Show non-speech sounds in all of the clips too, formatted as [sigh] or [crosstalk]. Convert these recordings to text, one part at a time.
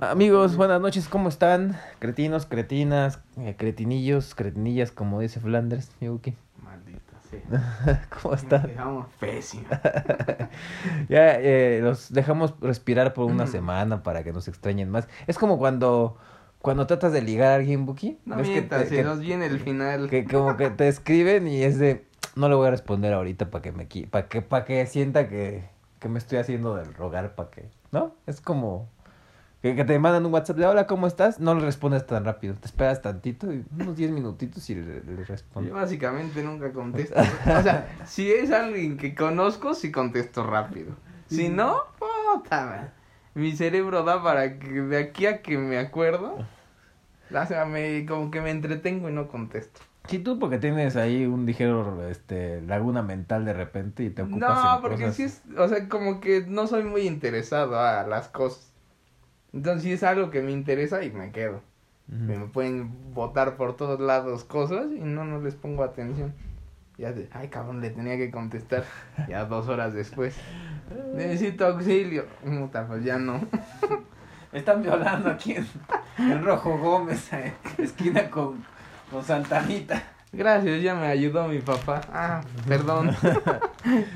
Amigos, buenas noches, ¿cómo están? Cretinos, cretinas, eh, cretinillos, cretinillas, como dice Flanders, Yuki. Maldita [laughs] sí. ¿Cómo están? Dejamos pésimo. [laughs] ya eh, los dejamos respirar por una semana para que nos extrañen más. Es como cuando cuando tratas de ligar a alguien, Buki. No ¿Ves que mientas, te- que- nos viene el final. que como que te escriben y es de no le voy a responder ahorita para que me para que para que sienta que, que me estoy haciendo del rogar para que no es como que, que te mandan un WhatsApp de hola cómo estás no le respondes tan rápido te esperas tantito y unos 10 minutitos y le, le respondes Yo básicamente nunca contesto. O sea, si es alguien que conozco, sí contesto rápido. Si no, puta. Mi cerebro da para que de aquí a que me acuerdo, o sea, me, como que me entretengo y no contesto. sí tú porque tienes ahí un ligero este laguna mental de repente y te ocupas No, en porque cosas- sí es, o sea, como que no soy muy interesado a las cosas. Entonces, si es algo que me interesa y me quedo. Me pueden botar por todos lados cosas y no, no les pongo atención. Ya de, ay cabrón, le tenía que contestar. [laughs] Ya dos horas después. Necesito auxilio. Puta, pues ya no. Me [laughs] están violando aquí en, en Rojo Gómez, eh, esquina con, con Santanita. Gracias, ya me ayudó mi papá. Ah, perdón.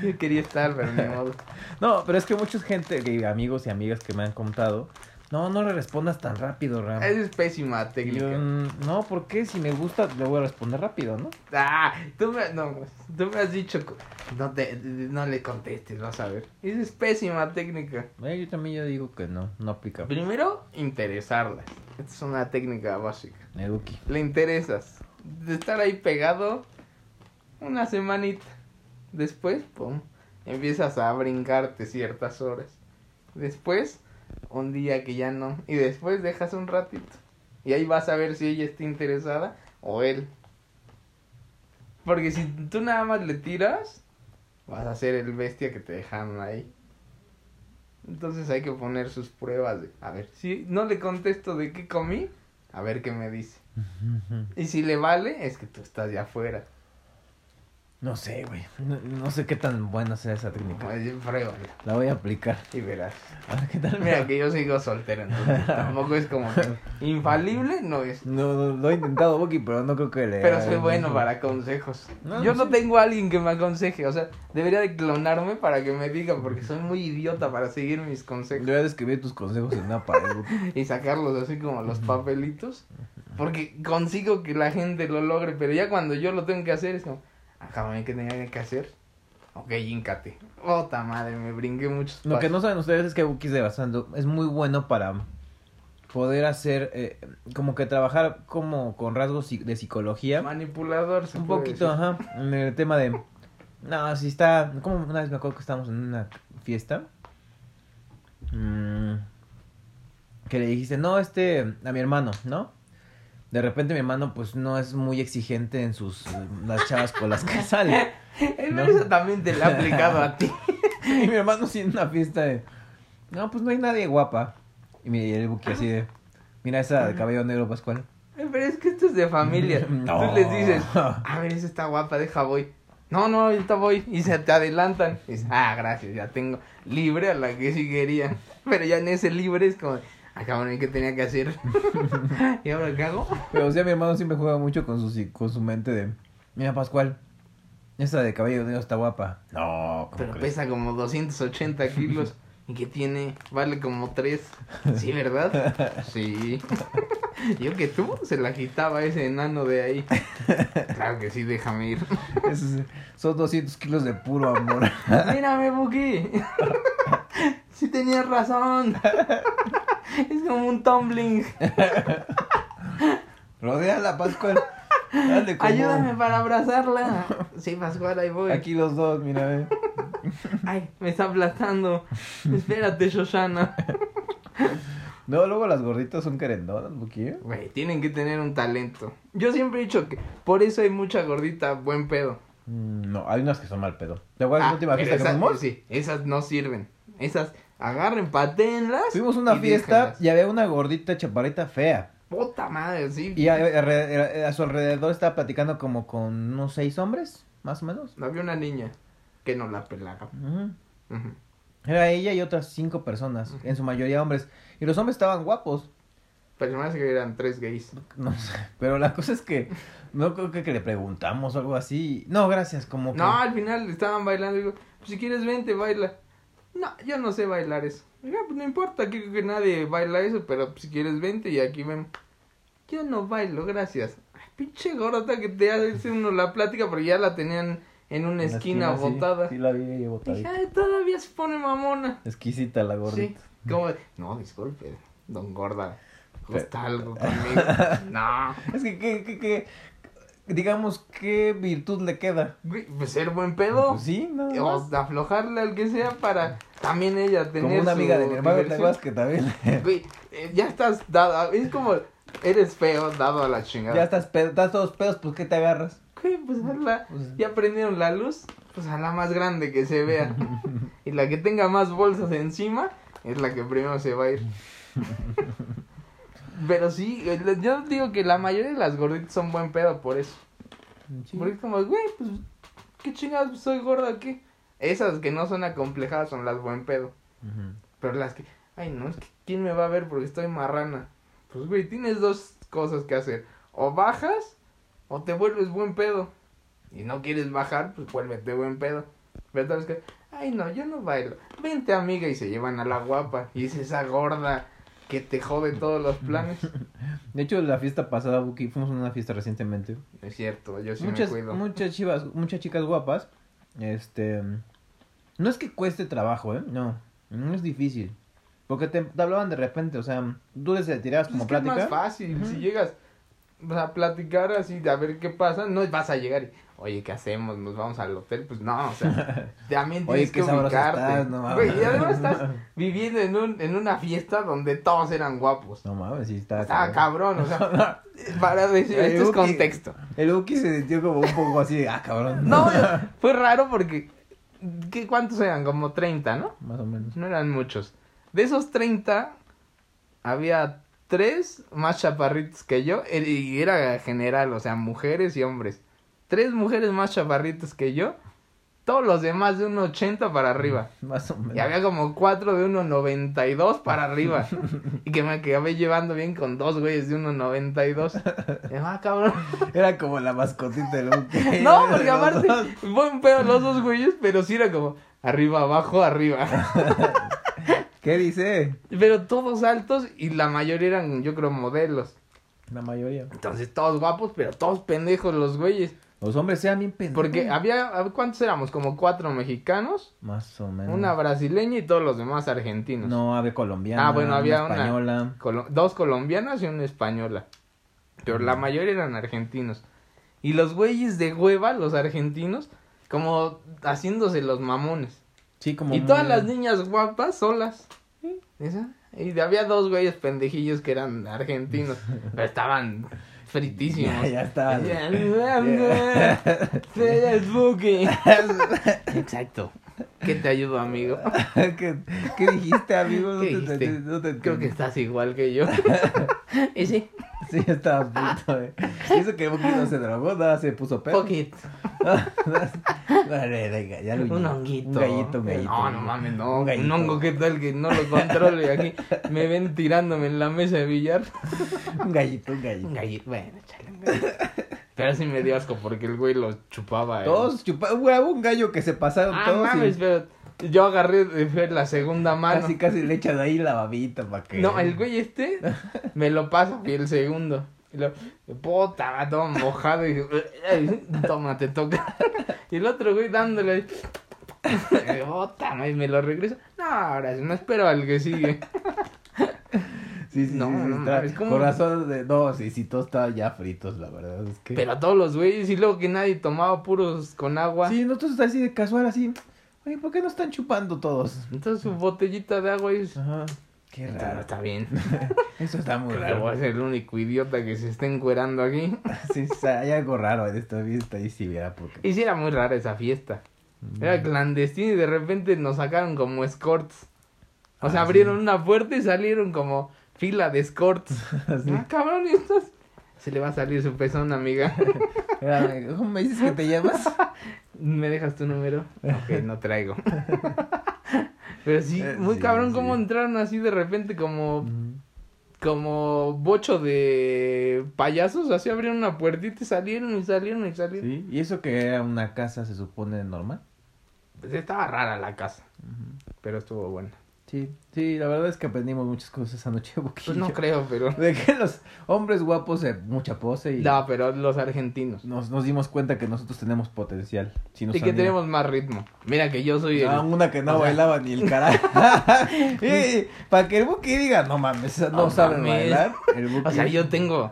Yo [laughs] quería estar, pero ni modo. No, pero es que mucha gente, amigos y amigas que me han contado, no, no le respondas tan rápido, Ram. Esa es pésima técnica. yo, mm, no, ¿por qué? Si me gusta, le voy a responder rápido, ¿no? Ah, tú me, no, tú me has dicho, no, te, no le contestes, vas a ver. Esa es pésima técnica. Eh, yo también ya digo que no, no aplica. Primero, interesarla. Esta es una técnica básica. Eduki. Le interesas. De estar ahí pegado una semanita. Después, pum, empiezas a brincarte ciertas horas. Después, un día que ya no. Y después dejas un ratito. Y ahí vas a ver si ella está interesada o él. Porque si tú nada más le tiras, vas a ser el bestia que te dejaron ahí. Entonces hay que poner sus pruebas de, a ver, si no le contesto de qué comí, a ver qué me dice. Y si le vale, es que tú estás ya afuera. No sé, güey. No, no sé qué tan buena sea esa técnica. Pruébala La voy a aplicar. y verás. A ver qué tal. Mira que yo sigo soltero, entonces tampoco es como que [laughs] infalible, no es. No, no, lo he intentado, Buki, pero no creo que le. Pero soy bueno para consejos. No, yo no no tengo a alguien que me aconseje, o sea, debería de clonarme para que me digan, porque soy muy idiota para seguir mis consejos voy a describir tus consejos en una pared, [laughs] y sacarlos así como los papelitos, porque consigo que la gente lo logre, pero ya cuando yo lo tengo que hacer es como, acá ¿qué tenía que hacer? Ok, híncate. Ota madre, me brinqué muchos Lo que no saben ustedes es que Buki de Basando es muy bueno para poder hacer, eh, como que trabajar como con rasgos de psicología. Manipulador, se Un puede poquito, decir. ajá, en el tema de... No, si está... Como una vez me acuerdo que estábamos en una fiesta. mm, que le dijiste, no, este, a mi hermano, ¿no? De repente mi hermano pues no es muy exigente en sus... las chavas con las que sale. [laughs] No. Eso también te lo he aplicado a ti. [laughs] Y mi hermano sí en una fiesta de... No, pues no hay nadie guapa. Y mi- el buque así de... Mira esa de cabello negro, Pascual. Pero es que esto es de familia. [laughs] No. Tú les dices, a ver, esa está guapa, deja voy. No, no, ahorita voy. Y se te adelantan. Y dices, ah, gracias, ya tengo libre a la que sí quería. Pero ya en ese libre es como, cabrón, ¿y qué tenía que hacer? [laughs] ¿Y ahora qué hago? Pero o sea, mi hermano siempre juega mucho con su, con su mente de... Mira, Pascual. Esa de cabello negro está guapa. No, ¿cómo Pero crees? pesa como 280 kilos. ¿Y qué tiene? Vale como 3. Sí, [laughs] ¿verdad? Sí. [laughs] Yo que tú se la quitaba ese enano de ahí. Claro que sí, déjame ir. Esos son 200 kilos de puro amor. Mírame, Buki. Sí tenías razón. [laughs] Es como un tumbling. [laughs] Rodea Pascual. Dale como... Ayúdame para abrazarla. Sí, Pascual, ahí voy. Aquí los dos, mira, ve. [laughs] Ay, me está aplastando. Espérate, Shoshana. No, luego las gorditas son querendonas, Buki. Güey, tienen que tener un talento. Yo siempre he dicho que por eso hay mucha gordita buen pedo. Mm, No, hay unas que son mal pedo. ¿Te acuerdas Ah, la última fiesta que esas- fuimos? Sí, esas no sirven. Esas agarren, patéenlas. Fuimos a una fiesta déjenlas. y había una gordita chaparrita fea. Puta madre, sí. Y a, a- a su alrededor estaba platicando como con unos seis hombres, más o menos. Había una niña que no la pelaba. Era ella y otras cinco personas, en su mayoría hombres. Y los hombres estaban guapos. Pero me que eran tres gays. No sé. Pero la cosa es que no creo que, que le preguntamos o algo así. No, gracias, como que. No, al final estaban bailando. Digo, pues si quieres vente, baila. No, yo no sé bailar eso. Digo, pues no importa, aquí creo que nadie baila eso, pero si quieres vente y aquí ven. Yo no bailo, gracias. Ay, pinche gorota que te hace uno la plática porque ya la tenían en una en esquina, sí. botada. Sí, la vi Dije, botadita. ay, todavía se pone mamona. Exquisita la Sí, gordita. como, de, no, disculpe, don gorda. Pero- Gusta algo [laughs] conmigo. no, Es que, que, que, que- digamos, ¿qué virtud le queda? güey, pues ser buen pedo. Pues sí. O aflojarle al que sea para también ella tener Como una amiga su de mi hermano, ¿te diversión. acuerdas que también? [laughs] Güey, eh, ya estás dado, es como, eres feo dado a la chingada. ya estás, pedo, estás todos pedos, pues ¿qué te agarras? Güey, pues a la, Pues- ya prendieron la luz, pues a la más grande que se vea. [laughs] y la que tenga más bolsas encima es la que primero se va a ir. [laughs] Pero sí, eh, yo digo que la mayoría de las gorditas son buen pedo por eso. Porque es como, güey, pues, qué chingados, soy gorda aquí. Esas que no son acomplejadas son las buen pedo. Pero las que, ay, no, es que ¿quién me va a ver porque estoy marrana? Pues, güey, tienes dos cosas que hacer. O bajas o te vuelves buen pedo. Y no quieres bajar, pues vuélvete buen pedo. Pero tal vez que, ay, no, yo no bailo. Vente, amiga, y se llevan a la guapa. Y es esa gorda que te jode todos los planes. [laughs] De hecho, la fiesta pasada, Buki, fuimos a una fiesta recientemente. Es cierto, yo sí muchas, me cuido. muchas chivas, muchas chicas guapas. Este, no es que cueste trabajo, ¿eh? No, no es difícil. Porque te, te hablaban de repente, o sea, tú les tirabas Pues como es que es plática. más fácil. Si llegas a platicar así, a ver qué pasa, no vas a llegar y, oye, ¿qué hacemos? ¿Nos vamos al hotel? Pues no, o sea, [laughs] también Oye, tienes qué que ubicarte. estás, no mames. Güey, y además estás viviendo en, un, en una fiesta donde todos eran guapos. No mames, sí está. Estaba cabrón, o sea, [laughs] para decir, El esto es contexto. El Buki se sintió como un poco así, de, ah, cabrón. No, [laughs] fue raro porque, ¿qué, ¿cuántos eran? Como 30, ¿no? Más o menos. No eran muchos. De esos 30, había tres más chaparritos que yo. Y era general, o sea, mujeres y hombres. Tres mujeres más chaparritos que yo. Todos los demás de 1,80 para arriba. Más o menos. Y había como cuatro de 1,92 para arriba. [laughs] Y que me acabé llevando bien con dos güeyes de 1,92. Y, Ah, cabrón. [laughs] Era como la mascotita del Buki. [laughs] No, porque aparte, dos. buen pedo los dos güeyes, pero sí era como arriba, abajo, arriba. ¿Qué dice? Pero todos altos y la mayoría eran, yo creo, modelos. La mayoría. Entonces todos guapos, pero todos pendejos los güeyes. Los hombres sean bien pendejos. Porque había, ¿cuántos éramos? Como cuatro mexicanos, Más o menos. una brasileña y todos los demás argentinos. No, había colombiana. Ah, bueno, había una- española. Colo- dos colombianas y una española. Pero la mayoría eran argentinos. Y los güeyes de hueva, los argentinos, como haciéndose los mamones. Sí, como. Y todas las niñas guapas solas. ¿Esa? Y había dos güeyes pendejillos que eran argentinos. [laughs] pero estaban fritísimos. Ya, ya estaban. Sí, es Buki. Exacto. ¿Qué te ayudo, amigo? ¿Qué, qué dijiste, amigo? No ¿Qué te- dijiste? te- no te Creo que estás igual que yo. [laughs] y sí, Sí, estaba a punto. Y Eso que Buki no se drogó, nada, se puso pedo. poquito. [laughs] Dale, venga, ya lo Un honguito. Un gallito, un gallito. No, no mames, no. Un gallito. Un hongo, ¿qué tal que no lo controlo? Y aquí me ven tirándome en la mesa de billar. Un gallito, un gallito. Un gallito, bueno, échale un gallito. Pero sí me dio asco porque el güey lo chupaba. eh. Todos chuparon, güey, hubo un gallo que se pasaron Ah, todos mames, y pero yo agarré fue la segunda mano. casi, casi le echan ahí la babita para que... No, el güey este me lo pasa y el segundo. Y lo, puta, va todo mojado y toma, te toca. Y el otro güey dándole. Puta, madre, me lo regresa. No, ahora sí, no espero al que sigue. Sí, sí, No, sí, no está- mames, ¿cómo? Corazón de... No, sí, sí, todos estaban ya fritos, la verdad, es que... Pero a todos los güeyes y luego que nadie tomaba puros con agua. Sí, nosotros así de casual, así... Oye, ¿por qué no están chupando todos? Entonces su botellita de agua es... Ajá. Qué raro. está bien. [laughs] Eso está muy Claro, voy a raro. ser el único idiota que se esté encuerando aquí. [laughs] Sí, sí, hay algo raro en esta fiesta y si viera porque... Y sí era muy rara esa fiesta. Era clandestina y de repente nos sacaron como escorts. O sea, Ah, abrieron sí. una puerta y salieron como fila de escorts. [laughs] Así. Ah, cabrón, ¿y estos? Se le va a salir su pezón, amiga. ¿Cómo me dices que te llamas? ¿Me dejas tu número? Ok, no traigo. [laughs] Pero sí, Eh, muy sí, cabrón sí. cómo entraron así de repente como, como bocho de payasos, así abrieron una puertita y salieron y salieron y salieron. Sí, y eso que era una casa se supone normal. Pues estaba rara la casa, pero estuvo buena. Sí, sí, la verdad es que aprendimos muchas cosas esa noche. Pues no creo, pero... [laughs] De que los hombres guapos se mucha pose y No, pero los argentinos. nos, nos dimos cuenta que nosotros tenemos potencial. Si nos Y que tenemos más ritmo. Mira que yo soy el... Una que no o sea- bailaba ni el carajo. [laughs] para que el Buki diga, no mames, no, No sabe mames. bailar. El Buki... O sea, yo tengo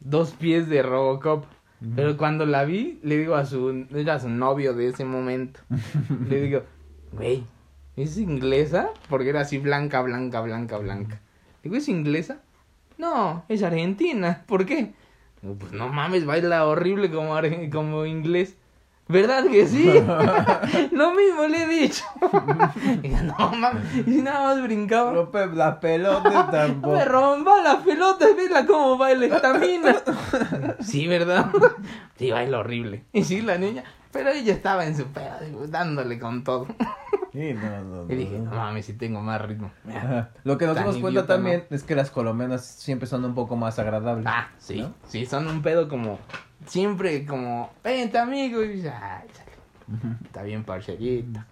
dos pies de Robocop. Pero cuando la vi, le digo a su, era su novio de ese momento. le digo, güey, ¿es inglesa? Porque era así blanca, blanca, blanca, blanca. Digo, ¿es inglesa? No, es argentina. ¿Por qué? Digo, pues no mames, baila horrible como, como inglés. ¿Verdad que sí? [laughs] Lo mismo le he dicho. [laughs] Digo, no mames, y nada más brincaba. Rompe la pelota [laughs] tampoco. Me rompa la pelota, vela cómo baila esta mina. Sí, ¿verdad? Sí, baila horrible. Y sí, la niña. Pero ella estaba en su pedo, dándole con todo. Sí, no, no, no, Y dije, no. mames, si tengo más ritmo. Lo que nos dimos cuenta también es que las colombianas siempre son un poco más agradables. Ah, sí. ¿no? Sí, son un pedo como. Siempre como. Vente, amigo. Y sale, está bien parcerita.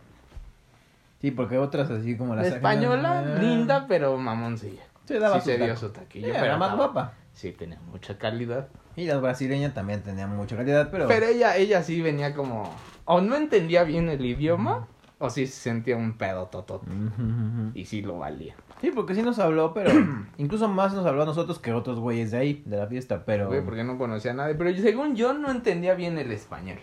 Sí, porque otras así como La las española, Ah. linda, pero mamoncilla. Se daba sí su se dio taco. su taquillo. Sí, pero era más guapa. Sí, tenía mucha calidad. Y las brasileñas también tenían mucha calidad, pero... Pero ella, ella sí venía como. O no entendía bien el idioma, o sí se sentía un pedo totote. Ujú. Y sí lo valía. Sí, porque sí nos habló, pero [clears throat] incluso más nos habló a nosotros que otros güeyes de ahí, de la fiesta, pero... Güey, porque no conocía a nadie. Pero según yo no entendía bien el español.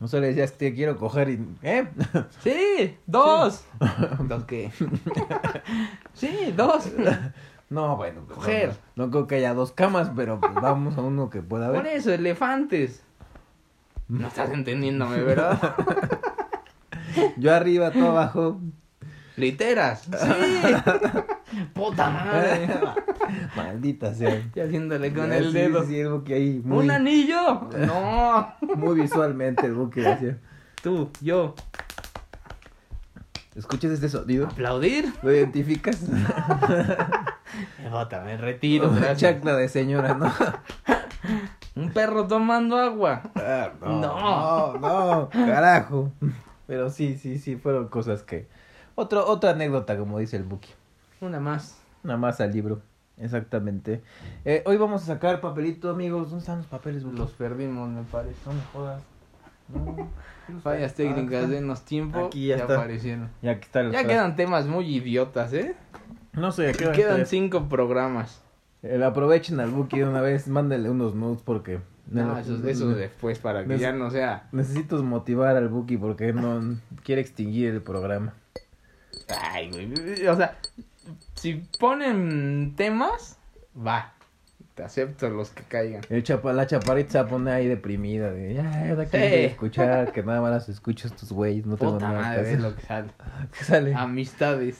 No se le decías que te quiero coger y... ¿Eh? [laughs] Sí, dos. ¿Dos qué? [laughs] sí, dos. [laughs] No, bueno. pues, Coger. No, no creo que haya dos camas, pero pues vamos a uno que pueda Por haber. eso, elefantes. No estás entendiéndome, ¿verdad? [laughs] Yo arriba, tú abajo. Literas. Sí. Puta madre. [laughs] Maldita sea. Y haciéndole con el dedo. Sí, el Buki ahí muy, ¿Un anillo? [laughs] No. muy visualmente el Buki decía. Tú, yo. ¿Escuchas este sonido? ¿Aplaudir? ¿Lo identificas? Bota, [laughs] me retiro, gracias. Chacla de señora, ¿no? [laughs] Un perro tomando agua. Ah, No. no, no, carajo. Pero sí, sí, sí, fueron cosas que... Otro, otra anécdota, como dice el Buki. Una más. Nada más al libro, exactamente. Eh, hoy vamos a sacar papelito, amigos. ¿Dónde están los papeles, Buki? Los perdimos, me parece. No me jodas. No. Fallas técnicas, Ah, denos tiempo. Aquí ya ya está. aparecieron. Ya aquí los quedan temas muy idiotas, ¿eh? No sé, quedan, Quedan tres. cinco programas. Eh, aprovechen al Buki de una vez, mándenle unos nudes porque... No, eso, eso después para que ya no sea. Necesito motivar al Buki porque no quiere extinguir el programa. Ay, güey. O sea, si ponen temas, va. Te acepto los que caigan. El chapa, la chaparrita se va a poner ahí deprimida. De, ya, ya, que Sí. escuchar, que nada más las escucho estos güeyes. No tengo Puta nada que madre, hacer. es lo que sale. [laughs] ¿Qué sale? Amistades.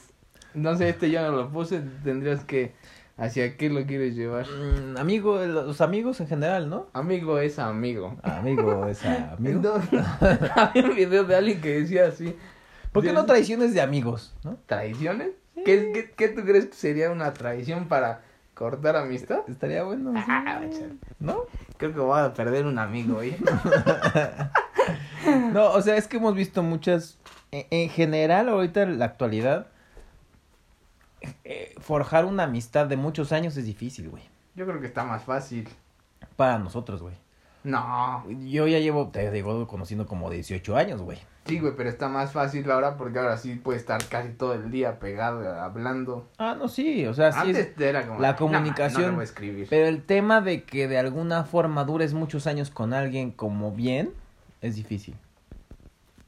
No sé, este yo no lo puse. Tendrías que. ¿Hacia qué lo quieres llevar? Mm, amigo, los amigos en general, ¿no? Amigo es amigo. Amigo es [laughs] amigo. No, [laughs] Había un video de alguien que decía así. ¿Por qué no traiciones de amigos, no? ¿Traiciones? ¿Qué, qué, qué tú crees que sería una traición para cortar amistad? Estaría bueno. sí. Ah. ¿No? Creo que voy a perder un amigo, ¿eh? [laughs] No, o sea, es que hemos visto muchas. En, en general, ahorita en la actualidad, eh, forjar una amistad de muchos años es difícil, güey. Yo creo que está más fácil. Para nosotros, güey. No. Yo ya llevo, te digo, conociendo como 18 años, güey. Sí, güey, pero está más fácil ahora porque ahora sí puede estar casi todo el día pegado, hablando. Ah, no, sí, o sea, sí es- Antes era como... la "No, comunicación, No, le voy a escribir. Pero el tema de que de alguna forma dures muchos años con alguien como bien, es difícil.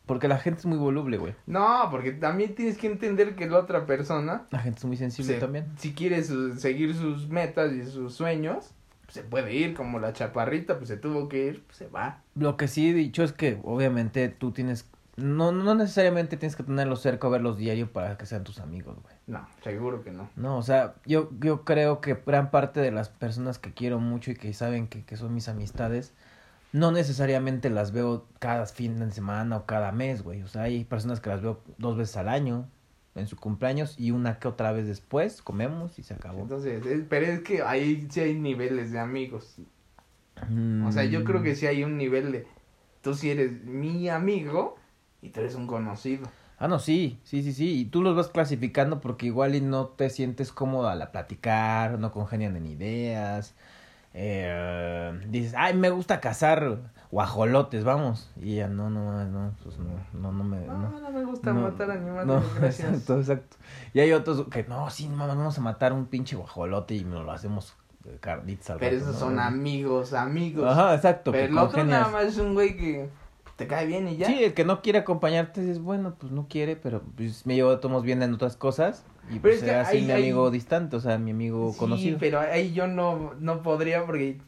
Porque la gente es muy voluble, güey. No, porque también tienes que entender que la otra persona, La gente es muy sensible se- también. si quiere su- seguir sus metas y sus sueños, pues, se puede ir, como la chaparrita, pues se tuvo que ir, pues se va. Lo que sí he dicho es que obviamente tú tienes... No, no necesariamente tienes que tenerlos cerca o verlos diario para que sean tus amigos, güey. No, seguro que no. No, o sea, yo, yo creo que gran parte de las personas que quiero mucho y que saben que, que son mis amistades, no necesariamente las veo cada fin de semana o cada mes, güey. O sea, hay personas que las veo dos veces al año, en su cumpleaños y una que otra vez después comemos y se acabó. Entonces, es- pero es que ahí sí hay niveles de amigos. O sea, yo creo que Mm. sí hay un nivel de, tú sí eres mi amigo y tú eres un conocido. Ah, no, sí, sí, sí, sí. Y tú los vas clasificando porque igual y no te sientes cómodo al platicar, no congenian en ideas. Eh, dices, ay, me gusta cazar guajolotes, vamos. Y ya, no, no, no, pues no, no, no me... No, No, no me gusta no, matar animales, no, [laughs] gracias. exacto, exacto. Y hay otros que, no, sí, mamá, vamos a matar un pinche guajolote y nos lo hacemos carnitas al Pero rato, esos ¿no? son amigos, amigos. Ajá, exacto. pero el otro nada más es un güey que te cae bien y ya. Sí, el que no quiere acompañarte es bueno, pues no quiere, pero pues me llevo tomos bien en otras cosas y Pero pues es así mi amigo distante, o sea, mi amigo Sí, conocido. pero ahí yo no, no podría porque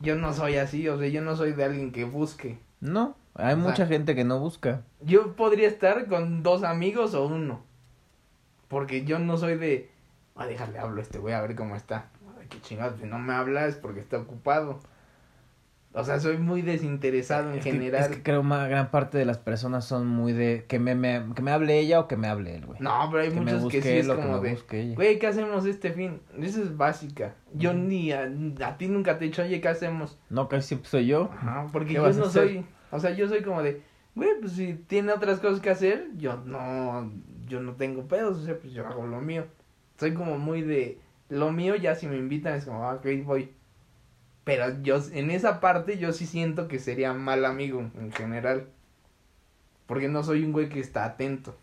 yo no soy así, o sea, yo no soy de alguien que busque. No, hay O sea- mucha gente que no busca. Yo podría estar con dos amigos o uno. Porque yo no soy de, a déjale hablo a este güey a ver cómo está. Ay, qué chingado, si no me habla es porque está ocupado. O sea, soy muy desinteresado en Es que- general. es que creo una gran parte de las personas son muy de que me, me- que me hable ella o que me hable él, güey. No, pero hay que muchos que sí es que como de, güey, ¿qué hacemos este fin? Esa es básica. Yo ni a, a ti nunca te he dicho, oye, ¿qué hacemos? No, casi soy yo. Ajá, porque ¿Qué yo no soy, o sea, yo soy como de, güey, pues si tiene otras cosas que hacer, yo no, yo no tengo pedos, o sea, pues yo hago lo mío. Soy como muy de, lo mío ya si me invitan es como, ah, ok, voy. Pero yo, en esa parte yo sí siento que sería mal amigo en general. Porque no soy un güey que está atento.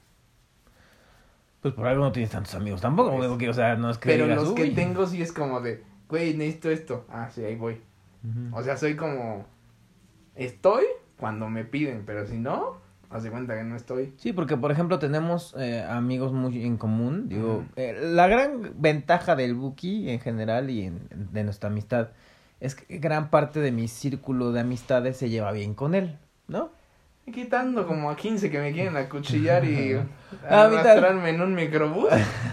Pues por algo no tienes tantos amigos tampoco, güey, Pues, porque, o sea, no es que Pero digas, los que "Uy". tengo sí es como de, güey, necesito esto. Ah, sí, ahí voy. O sea, soy como, estoy cuando me piden, pero si no, hace cuenta que no estoy. Sí, porque por ejemplo tenemos eh, amigos muy en común. Digo, eh, la gran ventaja del Buki en general y en, de nuestra amistad es que gran parte de mi círculo de amistades se lleva bien con él, ¿no? Quitando como a 15 que me quieren acuchillar y [laughs] Ah, a arrastrarme en un microbús.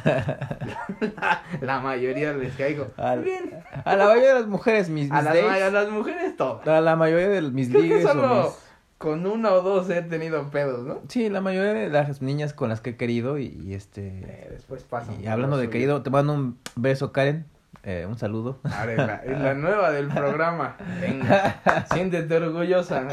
la, [laughs] la mayoría les caigo. Al- Bien. A la mayoría de las mujeres, mis, A mis las, dates, ma- a las mujeres todas. a la mayoría de mis Creo que ligues o solo mis- con una o dos he tenido pedos, ¿no? Sí, la mayoría de las niñas con las que he querido y, y, este... Eh, después pasa. Y hablando de querido, te mando un beso, Karen. Eh, un saludo. Ahora es la, es la [laughs] nueva del programa. Venga, [laughs] siéntete orgullosa.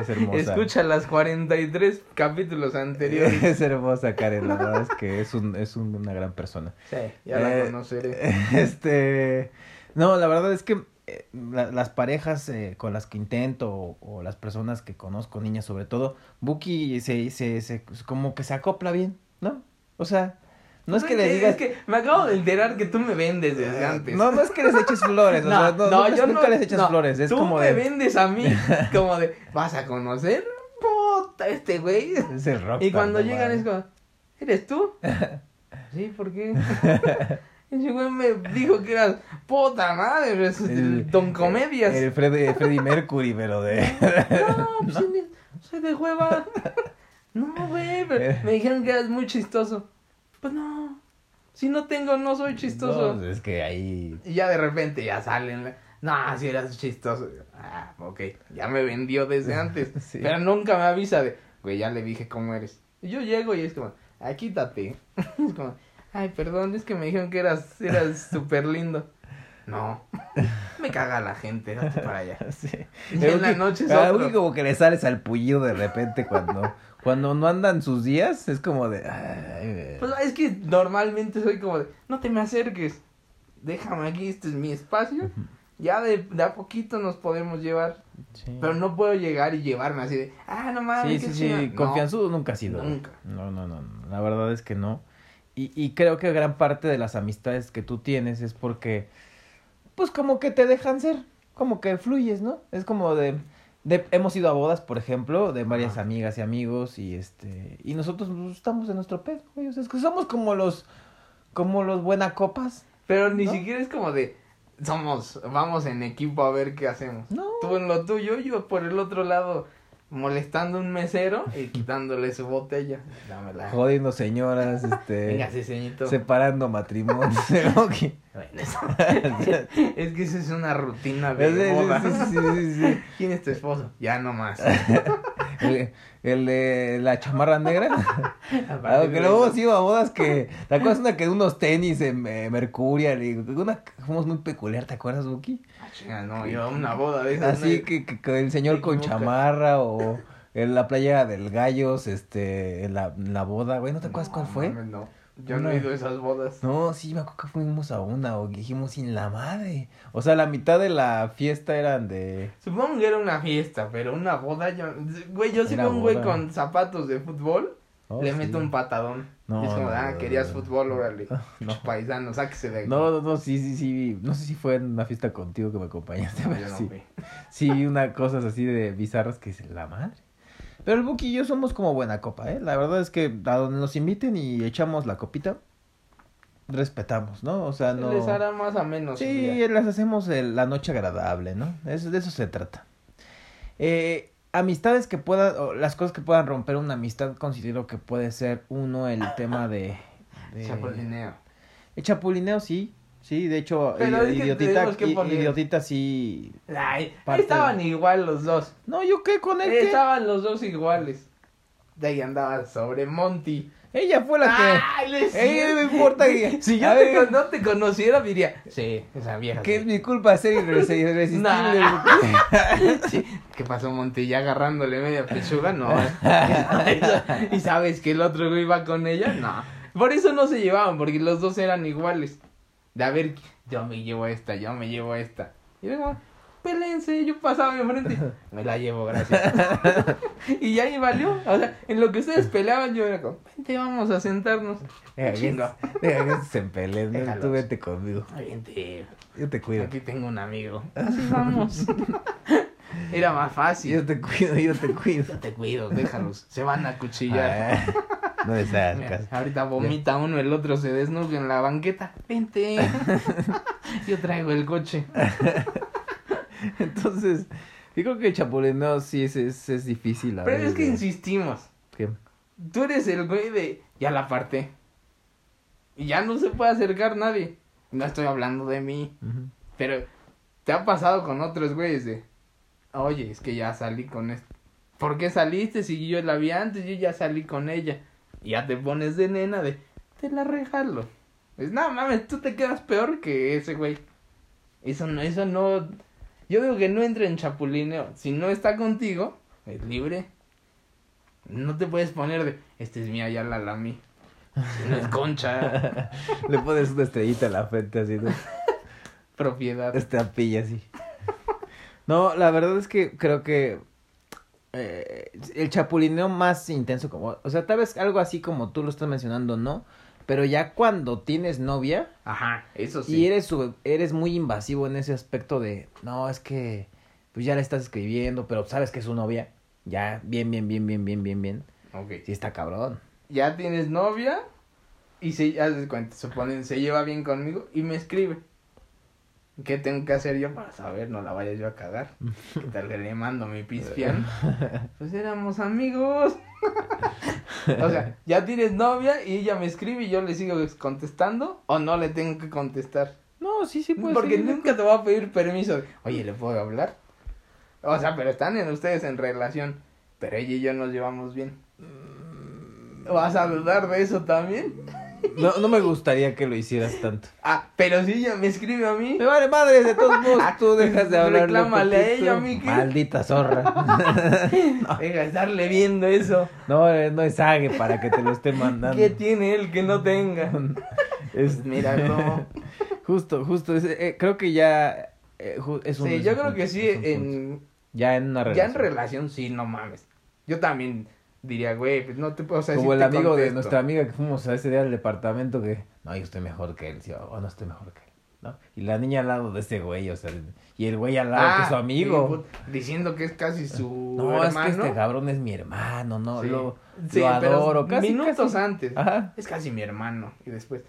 Es hermosa. Escucha las 43 capítulos anteriores. Es hermosa, Karen. La verdad es que es, un, es un- una gran persona. Sí, ya la Eh, conoceré. [laughs] Este. No, la verdad es que eh, la- las parejas eh, con las que intento o, o las personas que conozco, niñas sobre todo, Buki se, se, se, como que se acopla bien, ¿no? O sea, no es que le digas. Es que me acabo de enterar que tú me vendes desde antes. No, no es que les eches flores, o [laughs] sea, no, nunca, nunca les echas no, flores, es tú como me de. vendes a mí [laughs] como de, vas a conocer, puta, este güey. Es el rockstar, Y cuando no llegan es como, ¿eres tú? [laughs] sí, ¿por qué? Ese güey me dijo que eras puta madre, el Don Comedias. El Freddy, Freddie Mercury, pero de. No, pues soy de- soy de hueva. No, güey, pero me dijeron que eras muy chistoso. Pues no, si no tengo, no soy chistoso. No, es que ahí. Y ya de repente ya salen. No, si eras chistoso. Ah, ok, ya me vendió desde [laughs] antes. Sí. Pero nunca me avisa de, güey, ya le dije cómo eres. Y yo llego y es como, ay, quítate. [laughs] Es como, ay, perdón, es que me dijeron que eras eras [laughs] súper lindo. No, [laughs] me caga la gente, date para allá. [laughs] Sí. Y en la noche es otro. Como que le sales al pullido de repente cuando, cuando no andan sus días, es como de. ay, Pues es que normalmente soy como de, no te me acerques, déjame aquí, este es mi espacio. Ya de, de a poquito nos podemos llevar. sí. Pero no puedo llegar y llevarme así de, ah, no Sí, mames, sí, sí, chingada". No. confianzudo nunca ha sido. güey. Nunca. No, no, no, no, la verdad es que no. Y, y creo que gran parte de las amistades que tú tienes es porque, pues como que te dejan ser, como que fluyes, ¿no? Es como de, de hemos ido a bodas, por ejemplo, de varias Ajá. amigas y amigos y este, y nosotros pues, estamos en nuestro pedo, güey, o sea, es que somos como los, como los buena copas, Pero ni ¿No? siquiera es como de, somos, vamos en equipo a ver qué hacemos. No. Tú en lo tuyo, yo por el otro lado, molestando a un mesero y quitándole su botella. Dámela. jodiendo señoras, este, Venga, sí, señorito. separando matrimonios, [laughs] ok. Bueno, eso- [laughs] es que eso es una rutina de [laughs] sí, boda. sí, sí, sí, sí. ¿Quién es tu esposo? Ya no más. El, el de la chamarra negra. [laughs] Aunque de luego sí iba a bodas que. ¿Te acuerdas una que unos tenis en eh, Mercurial? Y una que fuimos muy peculiar, ¿te acuerdas, Buki? Ah, no, yo a una boda de esas. Así me- que, que, que el señor con chamarra o [laughs] en la playa del Gallos, este, en la, en la boda, güey, ¿no te acuerdas No, cuál fue? mames, no. Yo Una- no he ido a esas bodas. No, sí, me acuerdo que fuimos a una o dijimos sin la madre. O sea, la mitad de la fiesta eran de... Supongo que era una fiesta, pero una boda yo... Güey, yo si veo un güey con zapatos de fútbol, Oh, le sí. meto un patadón. No, Y es como, no, ah, no, querías fútbol, órale. [laughs] No. Paisano, sáquese de aquí. No, no, no, sí, sí, sí. No sé si fue en una fiesta contigo que me acompañaste, pero yo sí. fui. Sí, vi una cosas así de bizarras que dice la madre. Pero el Buki y yo somos como buena copa, ¿eh? La verdad es que a donde nos inviten y echamos la copita, respetamos, ¿no? O sea, no... Les hará más o menos. Sí, les hacemos el- la noche agradable, ¿no? Es, de eso se trata. Eh, amistades que puedan, o las cosas que puedan romper una amistad, considero que puede ser uno el tema de... de- Chapulineo. El chapulineo, sí. Sí, de hecho, Pero idi- es que idiotita, sí... Ay, estaban de- igual los dos. No, ¿yo qué con él? qué? Estaban los dos iguales. De ahí andaba sobre Monty. Ella fue la que... Ay, no importa que- [laughs] Si yo te ver. no te conociera, diría, sí, esa vieja. Que es sí". mi culpa ser irre- irresistible. Nah. [laughs] Sí, ¿Qué pasó, Monty? Ya agarrándole media pechuga, no. [laughs] y sabes que el otro güey iba con ella, no. Por eso no se llevaban, porque los dos eran iguales. De a ver, yo me llevo esta, yo me llevo esta. Y luego, pélense, yo pasaba enfrente, [laughs] me la llevo, gracias. [laughs] y ya ahí valió. O sea, en lo que ustedes peleaban, yo era como, vente, vamos a sentarnos. Deja que se peleen. Tú vete conmigo. Vente, Yo te cuido. aquí tengo un amigo. [laughs] Así vamos. Era más fácil. Yo te cuido, yo te cuido. Yo te cuido, déjalos. Se van a cuchillar. Ah, no les hagas Mira, caso. ahorita vomita uno, el otro se desnuda en la banqueta. Vente. [laughs] Yo traigo el coche. [laughs] Entonces, yo creo que el chapulineo sí es, es, es difícil. a Pero veces es que de- insistimos. que- Tú eres el güey de ya la parte. Y ya no se puede acercar nadie. No estoy hablando de mí. Pero te ha pasado con otros güeyes de. Oye, es que ya salí con este. ¿Por qué saliste? Si yo la vi antes, yo ya salí con ella. Y ya te pones de nena de. Te la regalo. Es no mames, tú te quedas peor que ese güey. Eso no, eso no. Yo digo que no entra en chapulineo. Si no está contigo, es libre. No te puedes poner de. Este es mía, ya la lamí. No es concha. [laughs] Le pones una estrellita en la frente así, ¿no? [laughs] propiedad. Esta pilla así. No, la verdad es que creo que eh, el chapulineo más intenso como, o sea, tal vez algo así como tú lo estás mencionando, ¿no? Pero ya cuando tienes novia Ajá, eso sí. y eres su- eres muy invasivo en ese aspecto de, no, es que pues ya le estás escribiendo, pero sabes que es su novia, ya bien bien bien bien bien bien bien. Ok. Sí está cabrón. ya tienes novia y se haz de cuenta, suponen, se lleva bien conmigo y me escribe. ¿Qué tengo que hacer yo para saber? No la vaya yo a cagar. [laughs] ¿Qué tal que le mando mi pispián? [laughs] Pues éramos amigos. o sea, ya tienes novia y ella me escribe y yo le sigo contestando o no le tengo que contestar. No, sí sí puede Porque nunca te va a pedir permiso. Oye, ¿le puedo hablar? O sea, pero están en ustedes en relación. Pero ella y yo nos llevamos bien. ¿Vas a dudar de eso también? No, no me gustaría que lo hicieras tanto. Ah, pero si ella me escribe a mí. Me vale madre, de todos modos, tú dejas de hablar. Reclámale a ella, Miki. Maldita zorra. [laughs] Deja de estarle viendo eso. No, eh, no es ague para que te lo esté mandando. ¿Qué tiene él que no tenga? [laughs] Es, Mira, no. Justo, justo. es- eh, creo que ya eh, ju- es un. Sí, yo creo punto, que sí, en, Ya en una ya relación. en relación sí, no mames. Yo también diría, güey, pues no te puedo, o sea, sí Como el amigo de nuestra amiga que fuimos a ese día al departamento que. No, yo estoy mejor que él. Sí, o no estoy mejor que él. ¿no? Y la niña al lado de ese güey, o sea. Y el güey al lado que es su Ah, amigo. sí, put- diciendo que es casi su no, hermano. es que este cabrón es mi hermano, no, Sí. lo, Sí, lo pero adoro. Casi, minutos casi. antes. Ajá. Es casi mi hermano. Y después,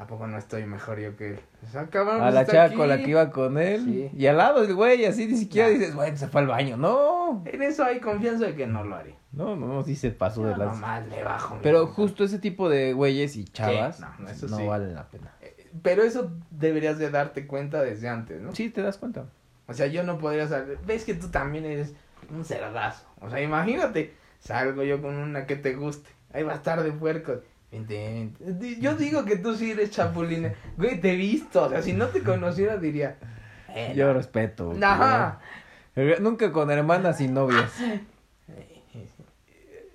¿a poco no estoy mejor yo que él? O sea, cabrón, A pues la chava aquí. con la que iba con él. Sí. Y al lado el güey, así ni siquiera dices, güey, se fue al baño. No. En eso hay confianza de que no lo haré. No, no, no, sí se pasó de las. nomás le bajo. Pero justo ese tipo de güeyes y chavas no, no, eso no sí. valen la pena. Eh, Pero eso deberías de darte cuenta desde antes, ¿no? Sí, te das cuenta. O sea, yo no podría saber. Ves que tú también eres un cerdazo. O sea, imagínate, salgo yo con una que te guste. Ahí va a estar de puerco. Vente, vente. Yo digo que tú sí eres chapulina. [laughs] Güey, te he visto. O sea, si no te conociera diría. eh, Yo respeto. Ajá. Nunca con hermanas y novias. [laughs]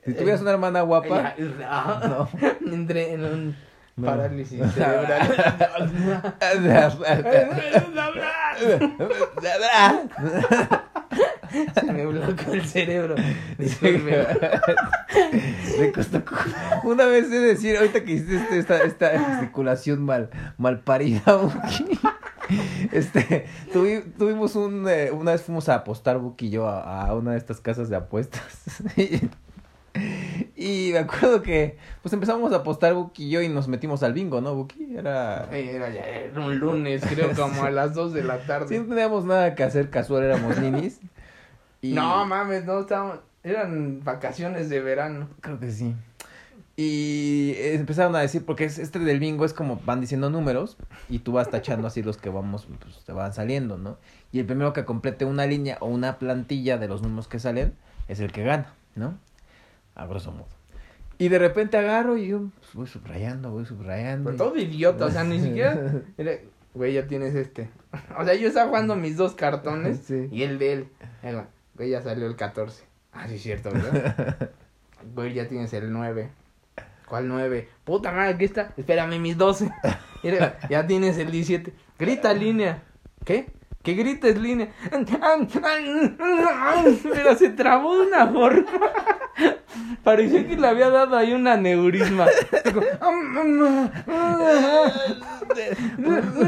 Si tuvieras una hermana guapa. [laughs] No. Entré en un No. parálisis cerebral. Se [laughs] me bloqueó el cerebro. [laughs] Disculpe. [laughs] Le costó co- Una vez de decir, ahorita que hiciste esta, esta gesticulación mal, mal parida, Buki. Este, tuvi- tuvimos un, eh, una vez fuimos a apostar, Buki y yo, a, a una de estas casas de apuestas. Y me acuerdo que, pues empezamos a apostar Buki y yo y nos metimos al bingo, ¿no, Buki? Era... Era ya era un lunes, creo, como a las 2 de la tarde. Sí, no teníamos nada que hacer casual, éramos ninis. Y... No mames, no estábamos. Eran vacaciones de verano. Creo que sí. Y empezaron a decir, porque es, este del bingo es como van diciendo números y tú vas tachando así los que vamos, pues te van saliendo, ¿no? Y el primero que complete una línea o una plantilla de los números que salen es el que gana, ¿no? A grosso modo. Y de repente agarro y yo pues, voy subrayando, voy subrayando. Pero todo idiota, o sea, ni [laughs] siquiera. Era, güey, ya tienes este. [laughs] O sea, yo estaba jugando mis dos cartones Sí. y el de él. Va, Güey, ya salió el 14. Ah, sí, es cierto, ¿verdad? [laughs] Güey, ya tienes el 9. ¿Cuál 9? Puta madre, aquí está. Espérame, mis 12. [laughs] Mira, ya tienes el 17. Grita línea. ¿Qué? Que grites línea. [laughs] Pero se trabó de una forma. Parecía que le había dado ahí un aneurisma.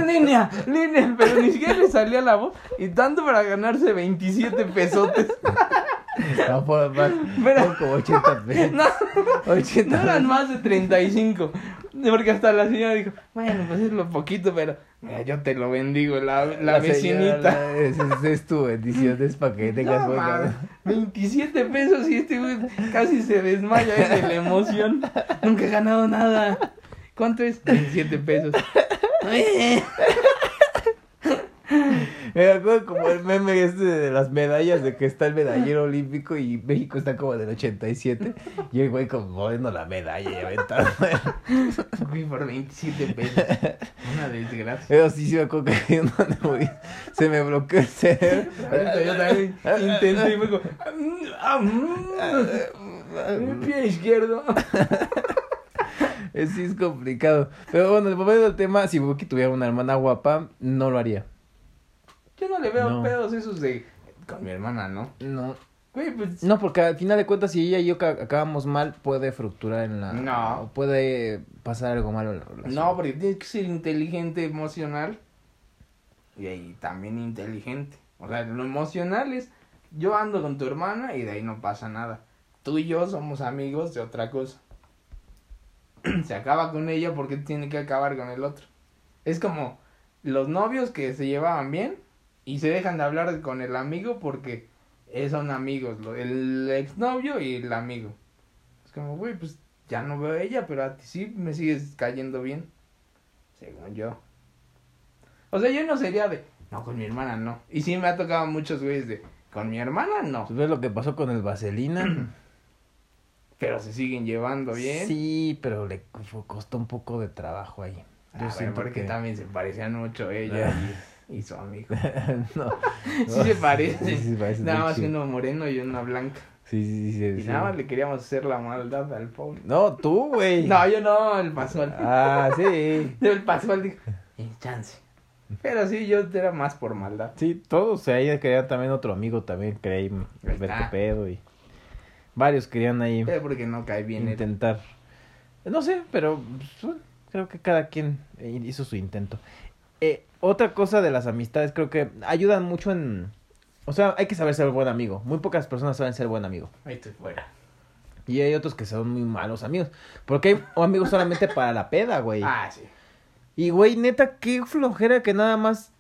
línea, línea. Pero ni siquiera le salía la voz. Y tanto para ganarse 27 pesotes. No, fue más, Pero- como 80 [laughs] pesos. No, 80 no eran más de 35. Porque hasta la señora dijo, bueno, pues es lo poquito, pero mira, yo te lo bendigo, la, la, vecinita. señora, Es, tu bendición, es para que tengas No, buena- mames, 27 pesos y este güey casi se desmaya de la emoción. Nunca he ganado nada. ¿Cuánto es? 27 pesos. [laughs] Eh, Me acuerdo como el meme este de las medallas, de que está el medallero olímpico y México está como del 87. Y el güey como moviendo la medalla y aventando. Fui por 27 pesos. Una desgracia. Pero sí, sí me acuerdo que uno de muy- se me bloqueó el cerebro. Yo también intenté y me "Ah, mm, mi pie izquierdo. Eh, Sí, es complicado. Pero bueno, volviendo al tema, si Buki tuviera una hermana guapa, no lo haría. Yo no le veo No. pedos esos de con mi hermana, ¿no? No. Güey, pues No, porque al final de cuentas, si ella y yo ca- acabamos mal, puede fructurar en la. No. o Puede pasar algo malo en la relación. No, porque tienes que ser inteligente emocional y ahí también inteligente. O sea, lo emocional es yo ando con tu hermana y de ahí no pasa nada. Tú y yo somos amigos de otra cosa. [clears throat] se acaba con ella porque tiene que acabar con el otro. Es como los novios que se llevaban bien y se dejan de hablar con el amigo porque eh, son amigos, lo- el exnovio y el amigo. Es como, güey, pues ya no veo a ella, pero a ti sí me sigues cayendo bien. Según yo. O sea, yo no sería de, no, con mi hermana no. Y sí me ha tocado muchos güeyes de, con mi hermana no. ¿Tú ves lo que pasó con el Vaselina? [clears throat] Pero se siguen llevando bien. Sí, pero le costó un poco de trabajo ahí. Ah, Yo siento porque que... también se parecían mucho ella y, su amigo. [laughs] no. Sí se parecen. Sí, sí se parecen nada más chido. uno moreno y una blanca. Sí, sí, sí. sí, Y sí. nada más le queríamos hacer la maldad al pobre. No, tú, güey. No, yo no, el pasual. Ah, sí. [laughs] El pasual dijo, eh, chance. Pero sí, yo era más por maldad. Sí, todos. O sea, ella quería también otro amigo también, ahí ver qué pedo y... Varios querían ahí Pero porque no cae bien él. intentar. No sé, pero pues, creo que cada quien hizo su intento. Eh, otra cosa de las amistades, creo que ayudan mucho en... O sea, hay que saber ser buen amigo. Muy pocas personas saben ser buen amigo. Ahí estoy fuera. Y hay otros que son muy malos amigos. Porque hay amigos solamente para la peda, güey. Ah, sí. Y, güey, neta, qué flojera que nada más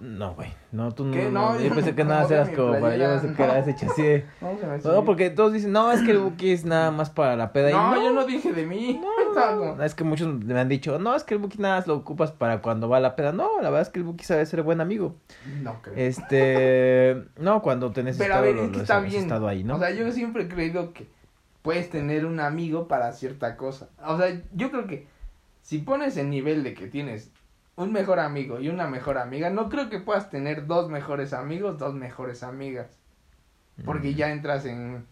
No, güey. No, tú no. ¿Qué? no, No, Yo pensé [laughs] no que nada eras como para. Yo pensé que no. eras hecho así de. No, No, porque todos dicen, no, es que el Buki es nada más para la peda. y No, yo no dije de mí. [laughs] Como- Es que muchos me han dicho, no, es que el Buki nada más lo ocupas para cuando va a la peda. No, la verdad es que el Buki sabe ser buen amigo. No creo. Este. No, cuando te Pero a ver, es que está bien. estado ahí, ¿no? O sea, yo siempre he creído que puedes tener un amigo para cierta cosa. O sea, yo creo que si pones el nivel de que tienes un mejor amigo y una mejor amiga, no creo que puedas tener dos mejores amigos, dos mejores amigas. Porque Mm. ya entras en,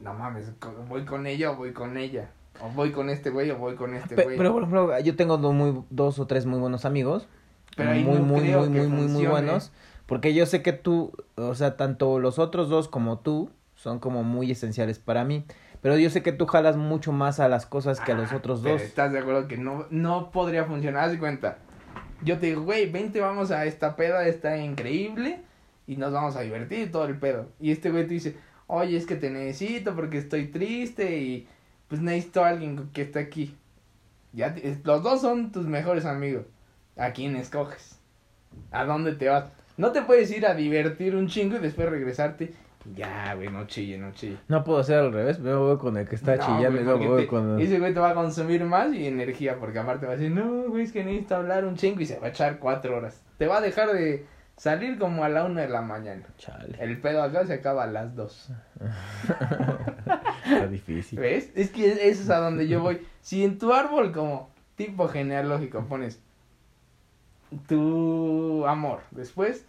no mames, voy con ella o voy con ella. O voy con este güey o voy con este güey. pero, por ejemplo, yo tengo do- muy, dos o tres muy buenos amigos. Pero ahí muy, no muy, creo muy, que muy, muy, muy buenos. Porque yo sé que tú, o sea, tanto los otros dos como tú son como muy esenciales para mí. Pero yo sé que tú jalas mucho más a las cosas que a los Ah, otros dos. ¿Estás de acuerdo que no, no podría funcionar? Haz de cuenta. Yo te digo, güey, vente, vamos a esta peda, está increíble y nos vamos a divertir todo el pedo. Y este güey te dice, oye, es que te necesito porque estoy triste y pues necesito a alguien que esté aquí. Ya los dos son tus mejores amigos. ¿A quién escoges? ¿A dónde te vas? No te puedes ir a divertir un chingo y después regresarte. Ya, güey, no chille, no chille. No puedo hacer al revés. Me voy con el que está No, chillando y luego voy con... Ese güey te va a consumir más y energía, porque aparte va a decir, no, güey, es que necesito hablar un chingo y se va a echar cuatro horas. Te va a dejar de salir como a la una de la mañana. Chale, El pedo acá se acaba a las dos. [laughs] está difícil. ¿Ves? Es que eso es a donde yo voy. Si en tu árbol como tipo genealógico pones tu amor, después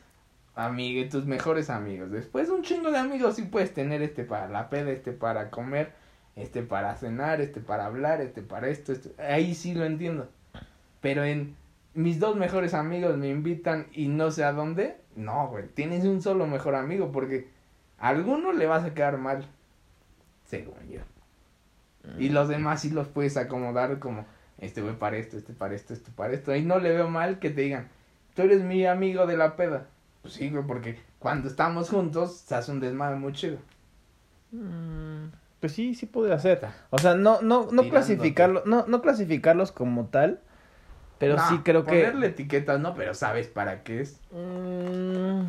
amigo, tus mejores amigos, después un chingo de amigos sí puedes tener este para la peda, este para comer, este para cenar, este para hablar, este para esto, esto. ahí sí lo entiendo. Pero en mis dos mejores amigos me invitan y no sé a dónde, no, güey, tienes un solo mejor amigo porque a alguno le vas a quedar mal, según yo. Y los demás sí los puedes acomodar como, este güey para esto, este para esto, este para esto. Y no le veo mal que te digan, tú eres mi amigo de la peda. Pues sí, güey, porque cuando estamos juntos se hace un desmadre muy chido. Mm, Pues sí, sí podría ser. O sea, no, no, no clasificarlo, no, no clasificarlos como tal, pero No, sí creo que. Ponerle etiquetas, no, pero sabes para qué es. Mm,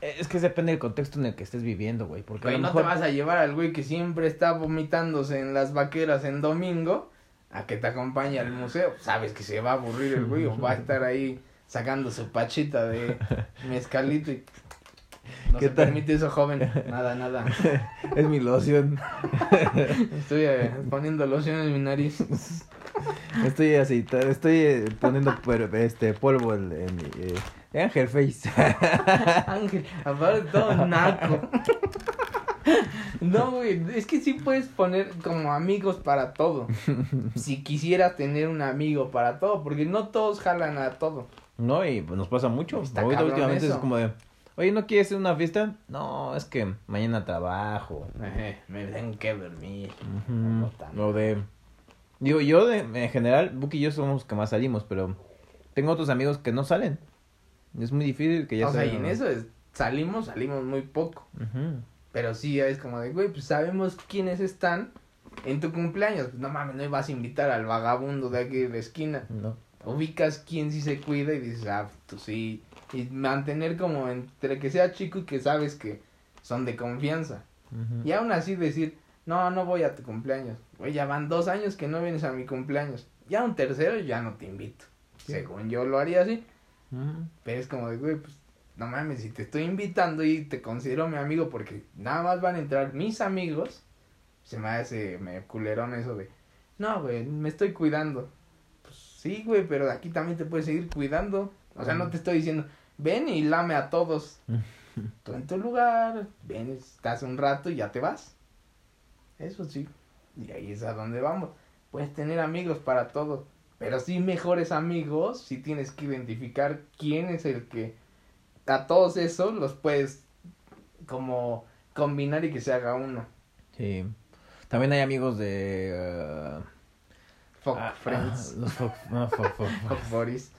es que depende del contexto en el que estés viviendo, güey. Porque Güey, a lo no te vas a llevar al güey que siempre está vomitándose en las vaqueras en domingo a que te acompañe al museo. Sabes que se va a aburrir el güey o va a estar ahí sacando su pachita de [laughs] mezcalito y no ¿Qué se tal? permite eso, joven. Nada, nada. [laughs] es mi loción. [laughs] Estoy eh, poniendo loción en mi nariz. Estoy aceitando, estoy eh, poniendo este polvo en, en mi eh, Angel Face. Ángel, aparte todo naco. No, güey, es que sí puedes poner como amigos para todo. Si quisieras tener un amigo para todo, porque no todos jalan a todo. No, y nos pasa mucho. Está Ahorita últimamente eso. es como de, oye, ¿no quieres hacer una fiesta? No, es que mañana trabajo. Ejé, me tengo que dormir. Ujú. No de. Digo, yo de, en general, Buki y yo somos los que más salimos, pero tengo otros amigos que no salen. Es muy difícil que ya o sea, y en eso es, salimos, salimos muy poco. Pero sí es como de, güey, pues sabemos quiénes están en tu cumpleaños. Pues no mames, no vas a invitar al vagabundo de aquí de la esquina. No. Ubicas quién sí se cuida y dices, ah, tú sí. Y mantener como entre que sea chico y que sabes que son de confianza. Y aún así decir, no, no voy a tu cumpleaños. Güey, ya van dos años que no vienes a mi cumpleaños. Ya un tercero ya no te invito. Sí. Según yo lo haría así. Pero es como de, güey, pues no mames, si te estoy invitando y te considero mi amigo porque nada más van a entrar mis amigos, se me hace me culerón eso de, no, güey, me estoy cuidando. Sí, güey, pero aquí también te puedes seguir cuidando. O sea, no te estoy diciendo, ven y lame a todos. [laughs] Tú en tu lugar, ven, estás un rato y ya te vas. Eso sí. Y ahí es a donde vamos. Puedes tener amigos para todo. Pero sí mejores amigos, sí tienes que identificar quién es el que a todos esos los puedes como combinar y que se haga uno. Sí. También hay amigos de. eh, Fuck ah, friends. ah, los fuck, no, fuck, fuck, Fuck buddies.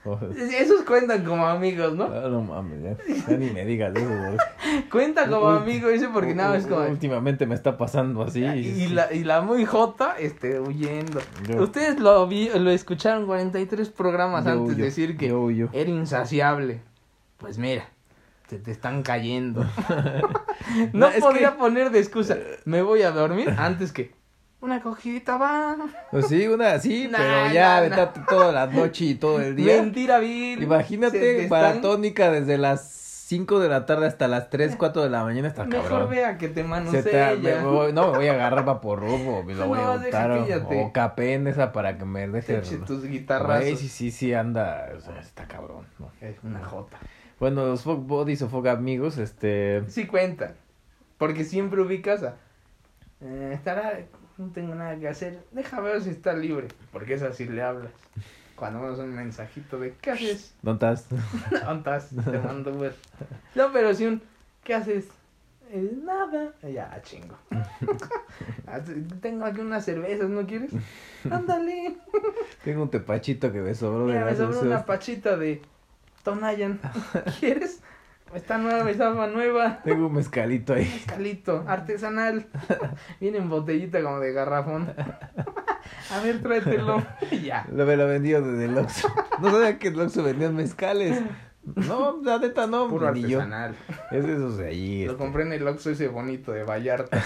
Esos cuentan como amigos, ¿no? Ah, no mames, ya, ya ni me digas eso. güey. [laughs] Cuenta como amigo ese porque nada es como... Últimamente me está pasando así. Y la, y la muy jota, este, huyendo. Yo- Ustedes lo vi, lo escucharon 43 programas yo antes huyo, decir que yo era insaciable. Pues mira, se te están cayendo. [laughs] [laughs] No, no es podía que- poner de excusa. Me voy a dormir antes que una cogidita va. Pues sí, una sí, [laughs] Nah, pero ya nah, toda la noche y todo el día. Mentira, Bill. Imagínate, te están- maratónica desde las 5 de la tarde hasta las 3, 4 de la mañana está Mejor cabrón. vea que te Se manosea. te- me voy- no, me voy a agarrar vaporrubo, me lo [laughs] voy a untar. O, o capén esa para que me deje. Te eche tus Güey, guitarrazos. sí, sí, sí, anda. O sea, está cabrón. ¿no? Es una jota. Bueno, los Fog Buddies o Fog Amigos, este. Sí cuentan. Porque siempre ubicas a. eh, estará. No tengo nada que hacer. Deja ver si está libre. Porque es así le hablas. Cuando mandas un mensajito de ¿qué haces? ¿Dónde estás? ¿Dónde estás? Te mando ver. No, pero si un ¿qué haces? Eh, nada. Ya, chingo. [laughs] Tengo aquí unas cervezas, ¿no quieres? Ándale. [laughs] Tengo un tepachito que me sobró de Mira, me las sobró una pachita de Tonayan. [laughs] ¿Quieres? Está nueva, está nueva. Tengo un mezcalito ahí. Mezcalito, artesanal. [laughs] Viene en botellita como de garrafón. [laughs] A ver, tráetelo. [laughs] ya. Lo me lo vendió desde el Oxxo. No sabía que el Oxxo vendían mezcales. No, la neta no, Puro ni yo. artesanal. Es de esos de allí. Lo este, compré en el Oxxo ese bonito de Vallarta.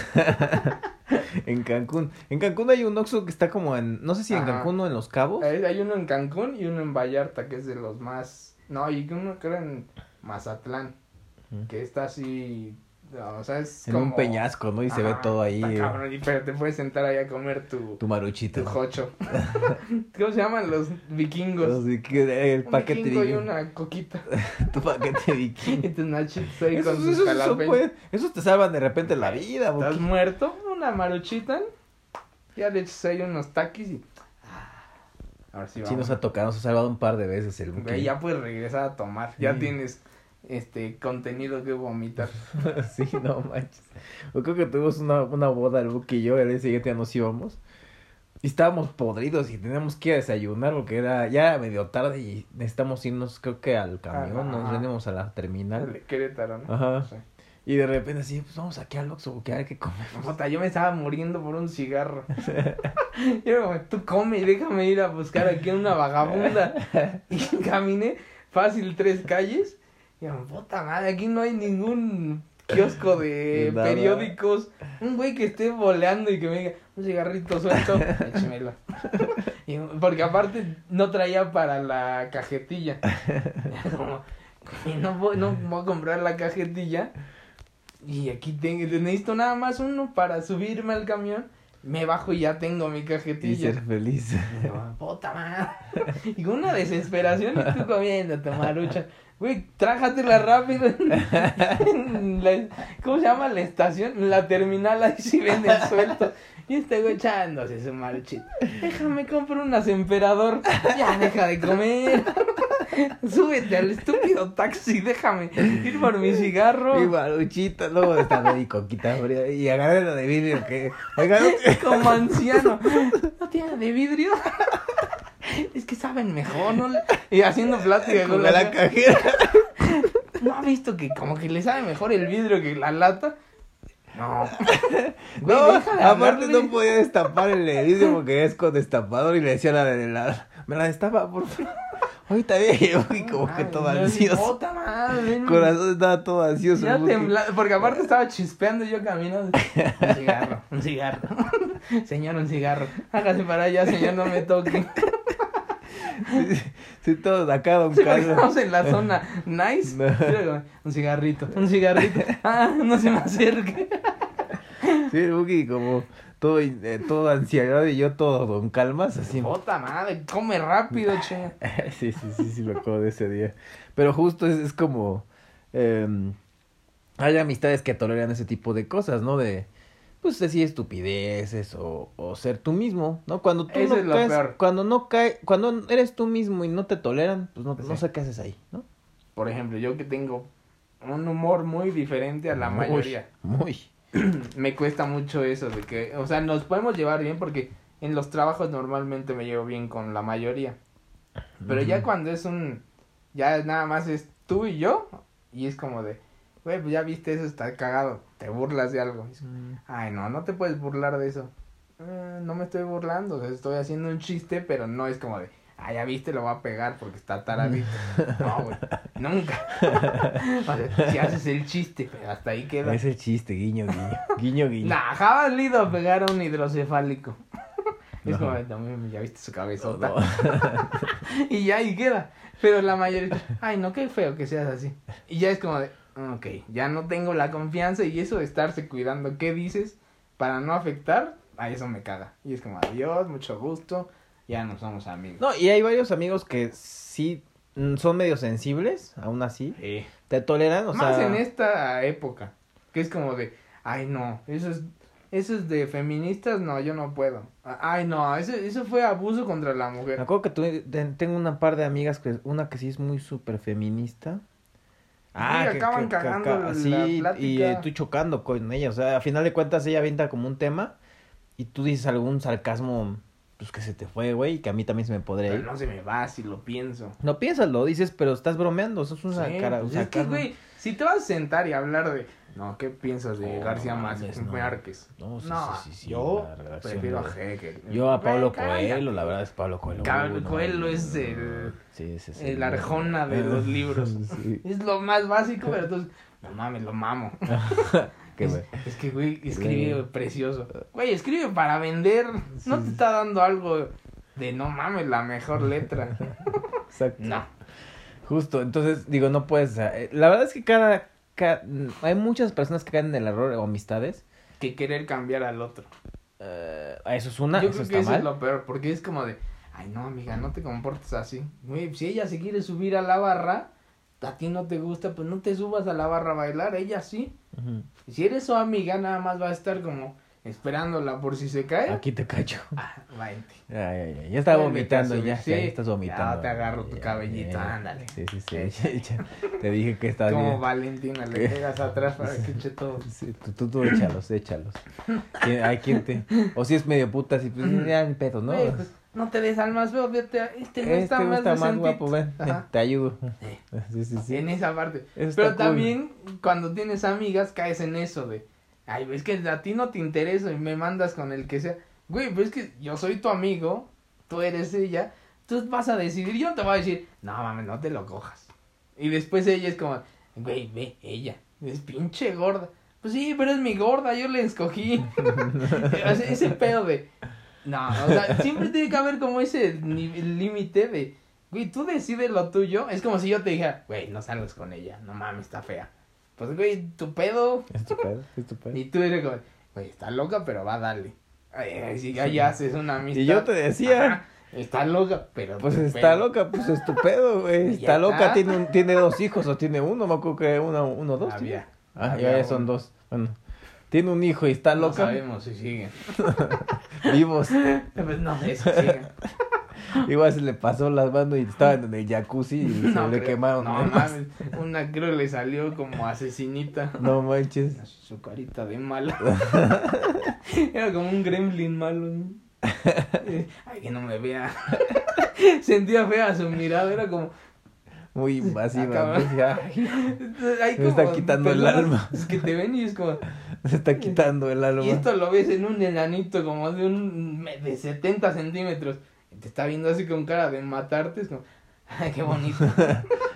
en Cancún. En Cancún hay un Oxxo que está como en. No sé si en Ajá. Cancún o en Los Cabos. Hay hay uno en Cancún y uno en Vallarta, que es de los más... No, y uno creo en Mazatlán, que está así... o sea, es En como... un peñasco, ¿no? Y se ve todo ahí. eh, cabrón, y- pero te puedes sentar ahí a comer tu... Tu maruchito. Tu jocho. [laughs] ¿Cómo se llaman los vikingos? Así que el Un paquete vikingo y una coquita. [laughs] tu paquete vikingo. Y tus nachitos ahí Esos, con sus jalapeños. pues, esos te salvan de repente la vida, ¿Estás Buki. muerto? Una maruchita. Ya le echas ahí unos taquis y... ah, Ahora sí Sí nos ha tocado, nos ha salvado un par de veces el. Güey, ya puedes regresar a tomar. Ya Sí. tienes este contenido que vomitar. [laughs] sí, no manches. Yo creo que tuvimos una, una boda el Buki y yo, el día siguiente ya nos íbamos. Y estábamos podridos y teníamos que ir a desayunar porque era ya medio tarde y necesitamos irnos, creo que al camión, nos venimos a la terminal. Querétaro, ¿no? Ajá. Sí. Y de repente así, pues vamos aquí al Oxxo porque hay que comer. [laughs] Puta, yo me estaba muriendo por un cigarro. [laughs] yo, como, tú come y déjame ir a buscar aquí una vagabunda. Y caminé fácil tres calles. Y yo, puta madre, aquí no hay ningún kiosco [laughs] de Nada. periódicos. Un güey que esté boleando y que me diga, un cigarrito suelto, [laughs] échemelo. [laughs] Y, porque aparte no traía para la cajetilla. Como, "Güey, no, voy, no voy a comprar la cajetilla. Y aquí tengo, necesito nada más uno para subirme al camión. Me bajo y ya tengo mi Y cajetilla. ser feliz. Y [laughs] yo, Puta madre. Y con una desesperación y tú comiendo tu marucha. Güey, trájatela rápido. En [laughs] la- ¿Cómo se llama la estación? La terminal ahí sí venden sueltos. Y este güey echándose su maruchita. Déjame comprar unas emperador. Ya deja de comer. [laughs] Súbete al estúpido taxi. Déjame ir por mi cigarro. Mi maruchita, luego está de coquita fría y agarré la de vidrio que. [laughs] Como anciano. ¿No tiene de vidrio? [laughs] Es que saben mejor, ¿no? Y haciendo plática con con la, la... cajera. ¿No ha visto que como que le sabe mejor el vidrio que la lata? No. Güey, No, de aparte no podía destapar el vidrio porque es con destapador y le decía a la de la. Me la destapa, por favor. Ahorita bien, y como que todo ansioso. Puta madre. no. Corazón estaba todo ansioso. Ya tembla- porque aparte estaba chispeando yo caminando. [laughs] Un cigarro, un cigarro. [laughs] Señor, un cigarro. Hágase para allá, señor, no me toque. Sí, sí, todo acá, don Sí, porque Carlos. estamos en la zona [laughs] nice. No. Un cigarrito, un cigarrito. Ah, no se me acerque. Sí, el Buki como todo, eh, todo ansiedad y yo todo don calmas, así. Puta madre, come rápido, [laughs] che. Sí, sí, sí, sí, me acuerdo de ese día. Pero justo es, es como... em, hay amistades que toleran ese tipo de cosas, ¿no? De, pues, decir estupideces o, o ser tú mismo, ¿no? Cuando tú Eso no es lo caes, peor. cuando no cae, cuando eres tú mismo y no te toleran, pues no, no Sí. sé qué haces ahí, ¿no? Por ejemplo, yo que tengo un humor muy diferente a la Muy, mayoría. Muy. [clears throat] Me cuesta mucho eso de que, o sea, nos podemos llevar bien porque en los trabajos normalmente me llevo bien con la mayoría. Pero ya cuando es un, ya nada más es tú y yo, y es como de, güey, pues ya viste eso, está cagado, te burlas de algo. Es, Mm, Ay, no, no te puedes burlar de eso. "Eh, no me estoy burlando, o sea, estoy haciendo un chiste, pero no es como de, ah, ya viste, lo va a pegar porque está taradito. [laughs] No, güey, nunca. O [laughs] sea, si haces el chiste, pero hasta ahí queda. Es el chiste, guiño, guiño. Guiño, guiño. Nah, jamás le ido a pegar a un hidrocefálico. [laughs] Es No. como, mames, ya viste su cabezota. No. y ya ahí queda. Pero la mayoría, ay, no, qué feo que seas así. Y ya es como de, ok, ya no tengo la confianza y eso de estarse cuidando qué dices para no afectar, a eso me caga. Y es como, adiós, mucho gusto, ya no somos amigos. No, y hay varios amigos que sí mm, son medio sensibles, aún así. Sí. Te toleran, o Más sea. en esta época, que es como de, ay, no, eso es, eso es de feministas, no, yo no puedo. Ay, no, eso, eso fue abuso contra la Me mujer. acuerdo que tu- te- tengo una par de amigas, que una que sí es muy súper feminista. Sí, acaban cagando la sí, y plática. eh, tú chocando con ella, o sea, a final de cuentas ella avienta como un tema y tú dices algún sarcasmo, pues que se te fue, güey, y que a mí también se me podría Pero ir. no se me va si lo pienso. No piensas, lo dices, pero estás bromeando, eso es una Sí, cara, pues es que, güey, si te vas a sentar y hablar de, no, ¿qué piensas de Oh, García no Márquez? mames, no. Márquez? No, sí, No, sí, sí, sí, yo prefiero a Hegel. Yo a Pablo cállate. Coelho, la verdad es Pablo Coelho. Coelho no, es el- el. Arjona de los libros. [laughs] Es lo más básico, pero entonces, no mames, lo mamo. [laughs] Es, [laughs] es que, güey, [laughs] escribe Güey. precioso. Güey, escribe para vender. No te está dando algo de, no mames, la mejor letra. [laughs] Exacto. No. Justo, entonces digo, no puedes. eh, La verdad es que cada, ca- Hay muchas personas que caen en el error o amistades. Que querer cambiar al otro. eh, eso es una, Yo eso creo que eso mal. es lo peor, porque es como de, ay no, amiga, no te comportes así. Güey, si ella se quiere subir a la barra, a ti no te gusta, pues no te subas a la barra a bailar, ella sí. Ujú. Y si eres su amiga, nada más va a estar como esperándola por si se cae. Aquí te cacho. [laughs] Ah, váyate. Ya, está vomitando, ya, sí. ya, ya estás vomitando. Ya te agarro tu Ya, cabellito, ándale. Sí, sí, sí. [laughs] [laughs] Te dije que estás Como bien. Valentina, le pegas atrás para que eche todo. Sí, tú, tú, tú échalos, échalos. ¿Quién- Hay quien te. O si es medio puta, así, pues ya ni pedo, ¿no? Güey, pues, no te des al más feo, a- este no este está más, está más guapo, ven, Ajá. te ayudo. Sí. Sí, sí. En esa parte. Eso Pero cool. también cuando tienes amigas caes en eso de, ay, es que a ti no te interesa y me mandas con el que sea. Güey, pues es que yo soy tu amigo, tú eres ella, tú vas a decidir, yo te voy a decir, no mames, no te lo cojas. Y después ella es como, güey, ve, ella, es pinche gorda. Pues sí, pero es mi gorda, yo le escogí. [laughs] Ese pedo de, no, o sea, siempre tiene que haber como ese límite de, güey, tú decides lo tuyo. Es como si yo te dijera, güey, no salgas con ella, no mames, está fea. Pues, güey, tu pedo. Es tu pedo, es tu pedo. Y tú eres como, güey, está loca, pero va a darle. Ay, si ahí haces una amistad. Y yo te decía. Ajá, está loca, pero. Pues está pedo. loca, pues es tu pedo, güey. Ya Está loca, está. tiene, un, tiene dos hijos o tiene uno, me acuerdo que uno, uno dos. Había. ¿sí? Ah, Había ya, ya son dos. Bueno, tiene un hijo y está No loca. sabemos si siguen. [laughs] Vivos. Pues no sé si siguen. [laughs] Igual se le pasó las manos y estaban en el jacuzzi y se le creo. quemaron. No mames. Una creo le salió como asesinita. No manches. [laughs] Su carita de mala. Era como un gremlin malo. ¿no? Ay, que no me vea. Sentía fea su mirada, era como. Muy invasiva. Acaba- pues, ya. Hay Me está quitando el alma. Que te ven y es como. [laughs] Se está quitando el alma. Y esto lo ves en un enanito como de un. de 70 centímetros. Te está viendo así con cara de matarte. Es como. Ay, qué bonito. [laughs]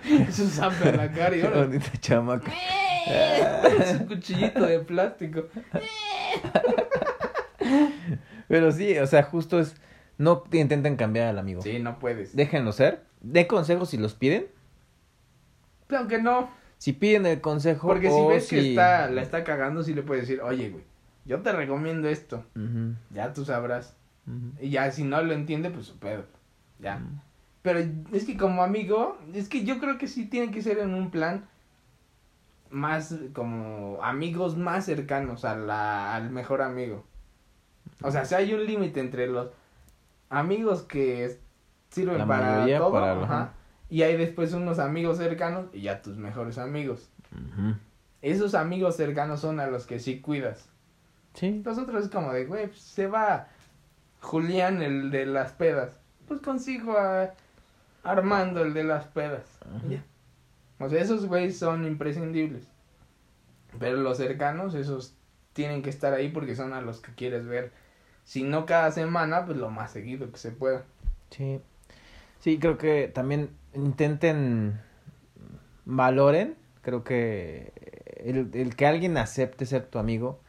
[laughs] Su zape a la cara y Qué ahora. bonita chamaca. Su cuchillito de plástico. Pero sí, o sea, justo es. No te intenten cambiar al amigo. Sí, no puedes. Déjenlo ser. Den consejos si los piden. Aunque no. Si piden el consejo. Porque si ves que está, la está cagando, sí le puedes decir, oye, güey, yo te recomiendo esto. Ya tú sabrás. Y ya si no lo entiende, pues su pedo. Ya. Pero es que como amigo, es que yo creo que sí tiene que ser en un plan más como amigos más cercanos a la, al mejor amigo. O sea, si hay un límite entre los amigos que sirven La para todo, para- ajá, ajá. Y hay después unos amigos cercanos y ya tus mejores amigos. Esos amigos cercanos son a los que sí cuidas. Sí. Los otros es como de, güey, pues, se va Julián, el de las pedas. Pues consigo a Armando, el de las pedas. Ya. O sea, esos güeyes son imprescindibles. Pero los cercanos, esos tienen que estar ahí porque son a los que quieres ver. Si no cada semana, pues lo más seguido que se pueda. Sí. Sí, creo que también intenten, valoren, creo que el, el que alguien acepte ser tu amigo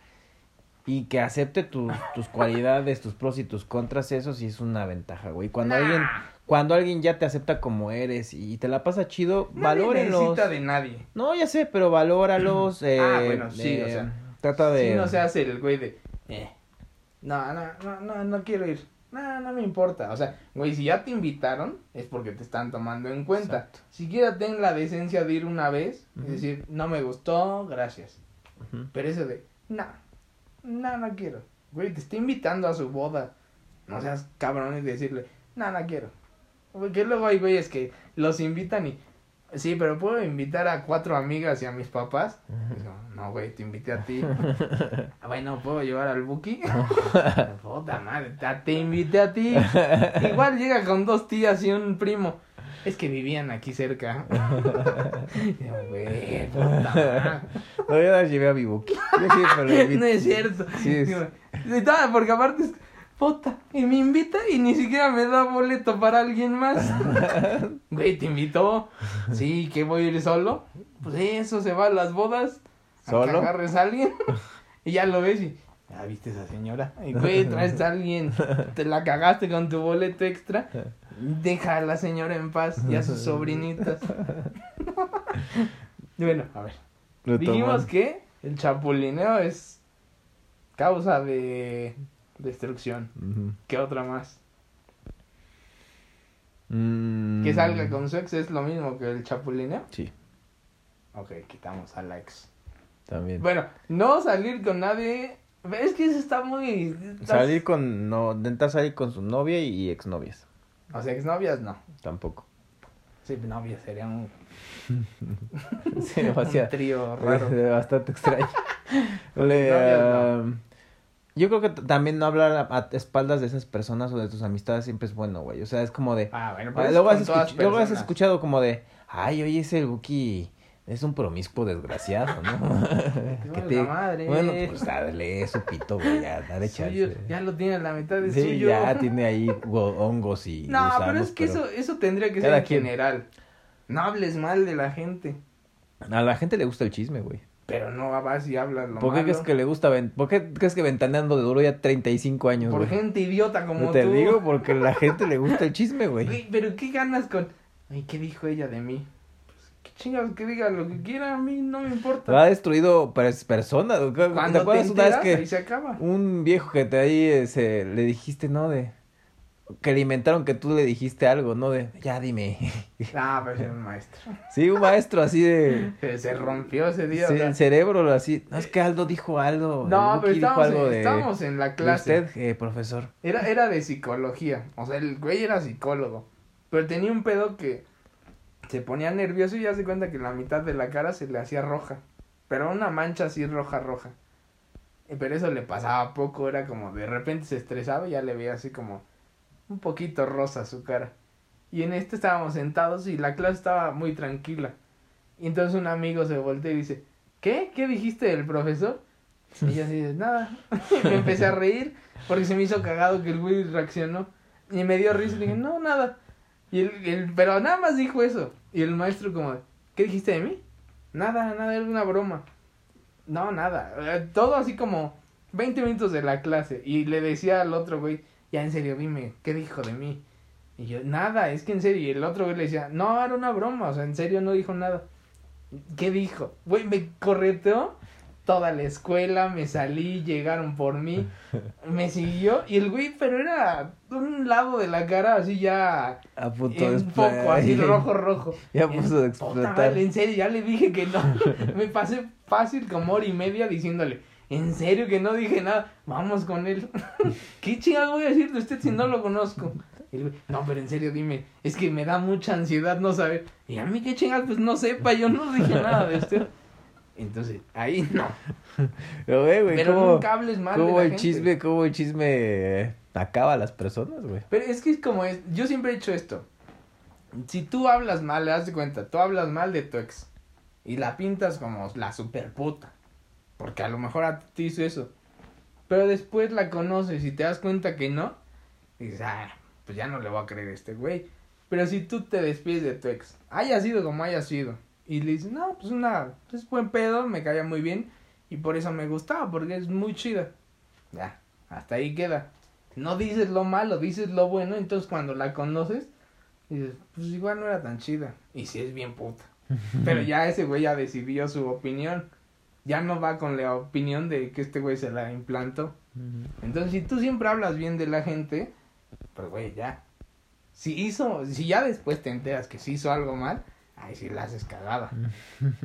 y que acepte tus, tus [laughs] cualidades, tus pros y tus contras, eso sí es una ventaja, güey. Cuando Nah. alguien, cuando alguien ya te acepta como eres y te la pasa chido, Nadie valórenlos. necesita de nadie. No, ya sé, pero valóralos. [clears throat] Eh, Ah, bueno, sí, eh, o sea, Trata de... Si no se hace el güey de, eh, no, no, no, no, no quiero ir. No, no me importa. O sea, güey, si ya te invitaron, es porque te están tomando en cuenta. Exacto. Siquiera ten la decencia de ir una vez y Ujú. decir, no me gustó, gracias. Pero eso de, no, no, no quiero. Güey, te está invitando a su boda. No seas cabrón y decirle, no, no quiero. Porque luego hay güeyes que los invitan y, sí, pero puedo invitar a cuatro amigas y a mis papás. Digo, no, güey, te invité a ti. [laughs] Ah, bueno, ¿puedo llevar al Buki? [laughs] Puta madre, te- invité a ti. [laughs] Igual llega con dos tías y un primo. Es que vivían aquí cerca. Digo, Güey, puta madre. No, yo la llevé a mi buki. No es cierto. Sí, es- Digo, porque aparte es, puta, y me invita y ni siquiera me da boleto para alguien más. [laughs] Güey, te invitó. Sí, que voy a ir solo. Pues eso se va a las bodas. a que ¿Solo? agarres a alguien [laughs] y ya lo ves y. Ya viste esa señora. Y güey, [laughs] traes a alguien. Te la cagaste con tu boleto extra. Deja a la señora en paz y a sus sobrinitas. bueno, a ver. Dijimos que el chapulineo es causa de destrucción. Ujú. ¿Qué otra más? Mm. Que salga con su ex es lo mismo que el chapulineo. Sí, Ok, quitamos a la ex. también. Bueno, no salir con nadie. Es que eso está muy. Salir con... No, intentar salir con su novia y exnovias. O sea, exnovias no. Tampoco. Sí, novias sería un, [laughs] Sí, [laughs] un trío raro. [laughs] Bastante extraño. Le, Novias, Yo creo que también no hablar a, a espaldas de esas personas o de tus amistades siempre es bueno, güey. O sea, es como de... Ah, bueno, Ah, pero es luego, has todas escuch- luego has personas. escuchado como de, ay, oye, ese Buki es un promiscuo desgraciado, ¿no? [laughs] [laughs] Te vale la madre. Bueno, pues dale su pito, güey, ya, dale Suyo, chance. ya lo tiene a la mitad de Sí, suyo. ya [laughs] tiene ahí go- hongos y No, pero es que eso, eso tendría que ser en quien. general. No hables mal de la gente. A la gente le gusta el chisme, güey. Pero no vas y hablas lo ¿Por qué malo. crees que le gusta, ven- por qué crees que Ventaneando de duro ya 35 años, Por güey? gente idiota como Te tú. digo [laughs] porque a la gente le gusta el chisme, güey. Pero ¿qué ganas con...? Ay, ¿qué dijo ella de mí? Pues, qué chingados que diga lo que quiera, a mí no me importa. Ha destruido pers- personas. ¿Te Cuando te acuerdas una vez enteras, que ahí se acaba. un viejo que te ahí eh, se, le dijiste, no, de... Que le inventaron que tú le dijiste algo, ¿no? De, ya dime. [laughs] Ah, pero era un maestro. Sí, un maestro así de... Se, se rompió ese día. sí, o sea. el cerebro así. No, es que Aldo dijo algo. No, pero estábamos, algo en, de... estábamos en la de clase. usted, eh, profesor. Era, era de psicología. O sea, el güey era psicólogo. Pero tenía un pedo que se ponía nervioso y ya se cuenta que la mitad de la cara se le hacía roja. Pero una mancha así roja, roja. Pero eso le pasaba poco, era como de repente se estresaba y ya le veía así como un poquito rosa su cara. Y en este estábamos sentados y la clase estaba muy tranquila. Y entonces un amigo se voltea y dice, ¿qué? ¿Qué dijiste del profesor? Y yo así nada. [laughs] me empecé a reír porque se me hizo cagado que el güey reaccionó. Y me dio risa y dije, no, nada. Y el, el- pero nada más dijo eso. Y el maestro como, ¿qué dijiste de mí? Nada, nada, era una broma. No, nada. Eh, Todo así como 20 minutos de la clase. Y le decía al otro güey, ya en serio, dime, ¿qué dijo de mí? Y yo, nada, es que en serio. Y el otro güey le decía, no, era una broma, o sea, en serio no dijo nada. ¿Qué dijo? Güey, me correteó toda la escuela, me salí, llegaron por mí, [laughs] me siguió. Y el güey, pero era un lado de la cara así ya A punto de en explotar. poco, así rojo, rojo. [laughs] Ya puso de explotar. madre, en serio, ya le dije que no. [laughs] Me pasé fácil como hora y media diciéndole, en serio que no dije nada, vamos con él. [laughs] ¿Qué chingados voy a decir de usted si no lo conozco? No, pero en serio, dime, es que me da mucha ansiedad no saber. Y a mí qué chingados, pues no sepa, yo no dije nada de usted. Entonces, ahí no. Pero, güey, güey, Pero ¿cómo, nunca hables mal de cómo la el gente. chisme, cómo el chisme eh, acaba a las personas, güey? Pero es que es como es, yo siempre he hecho esto. Si tú hablas mal, le das de cuenta, tú hablas mal de tu ex y la pintas como la super puta, porque a lo mejor a ti te hizo eso, pero después la conoces y te das cuenta que no, y dices, ah, pues ya no le voy a creer a este güey. Pero si tú te despides de tu ex, haya sido como haya sido, y le dices, no, pues una, es buen pedo, me caía muy bien, y por eso me gustaba, porque es muy chida. Ya, hasta ahí queda. No dices lo malo, dices lo bueno, entonces cuando la conoces, dices, pues igual no era tan chida. Y si es bien puta. [laughs] Pero ya ese güey ya decidió su opinión. Ya no va con la opinión de que este güey se la implantó. Entonces, si tú siempre hablas bien de la gente, pues güey, ya. Si hizo, si ya después te enteras que si hizo algo mal, ahí sí la haces cagada.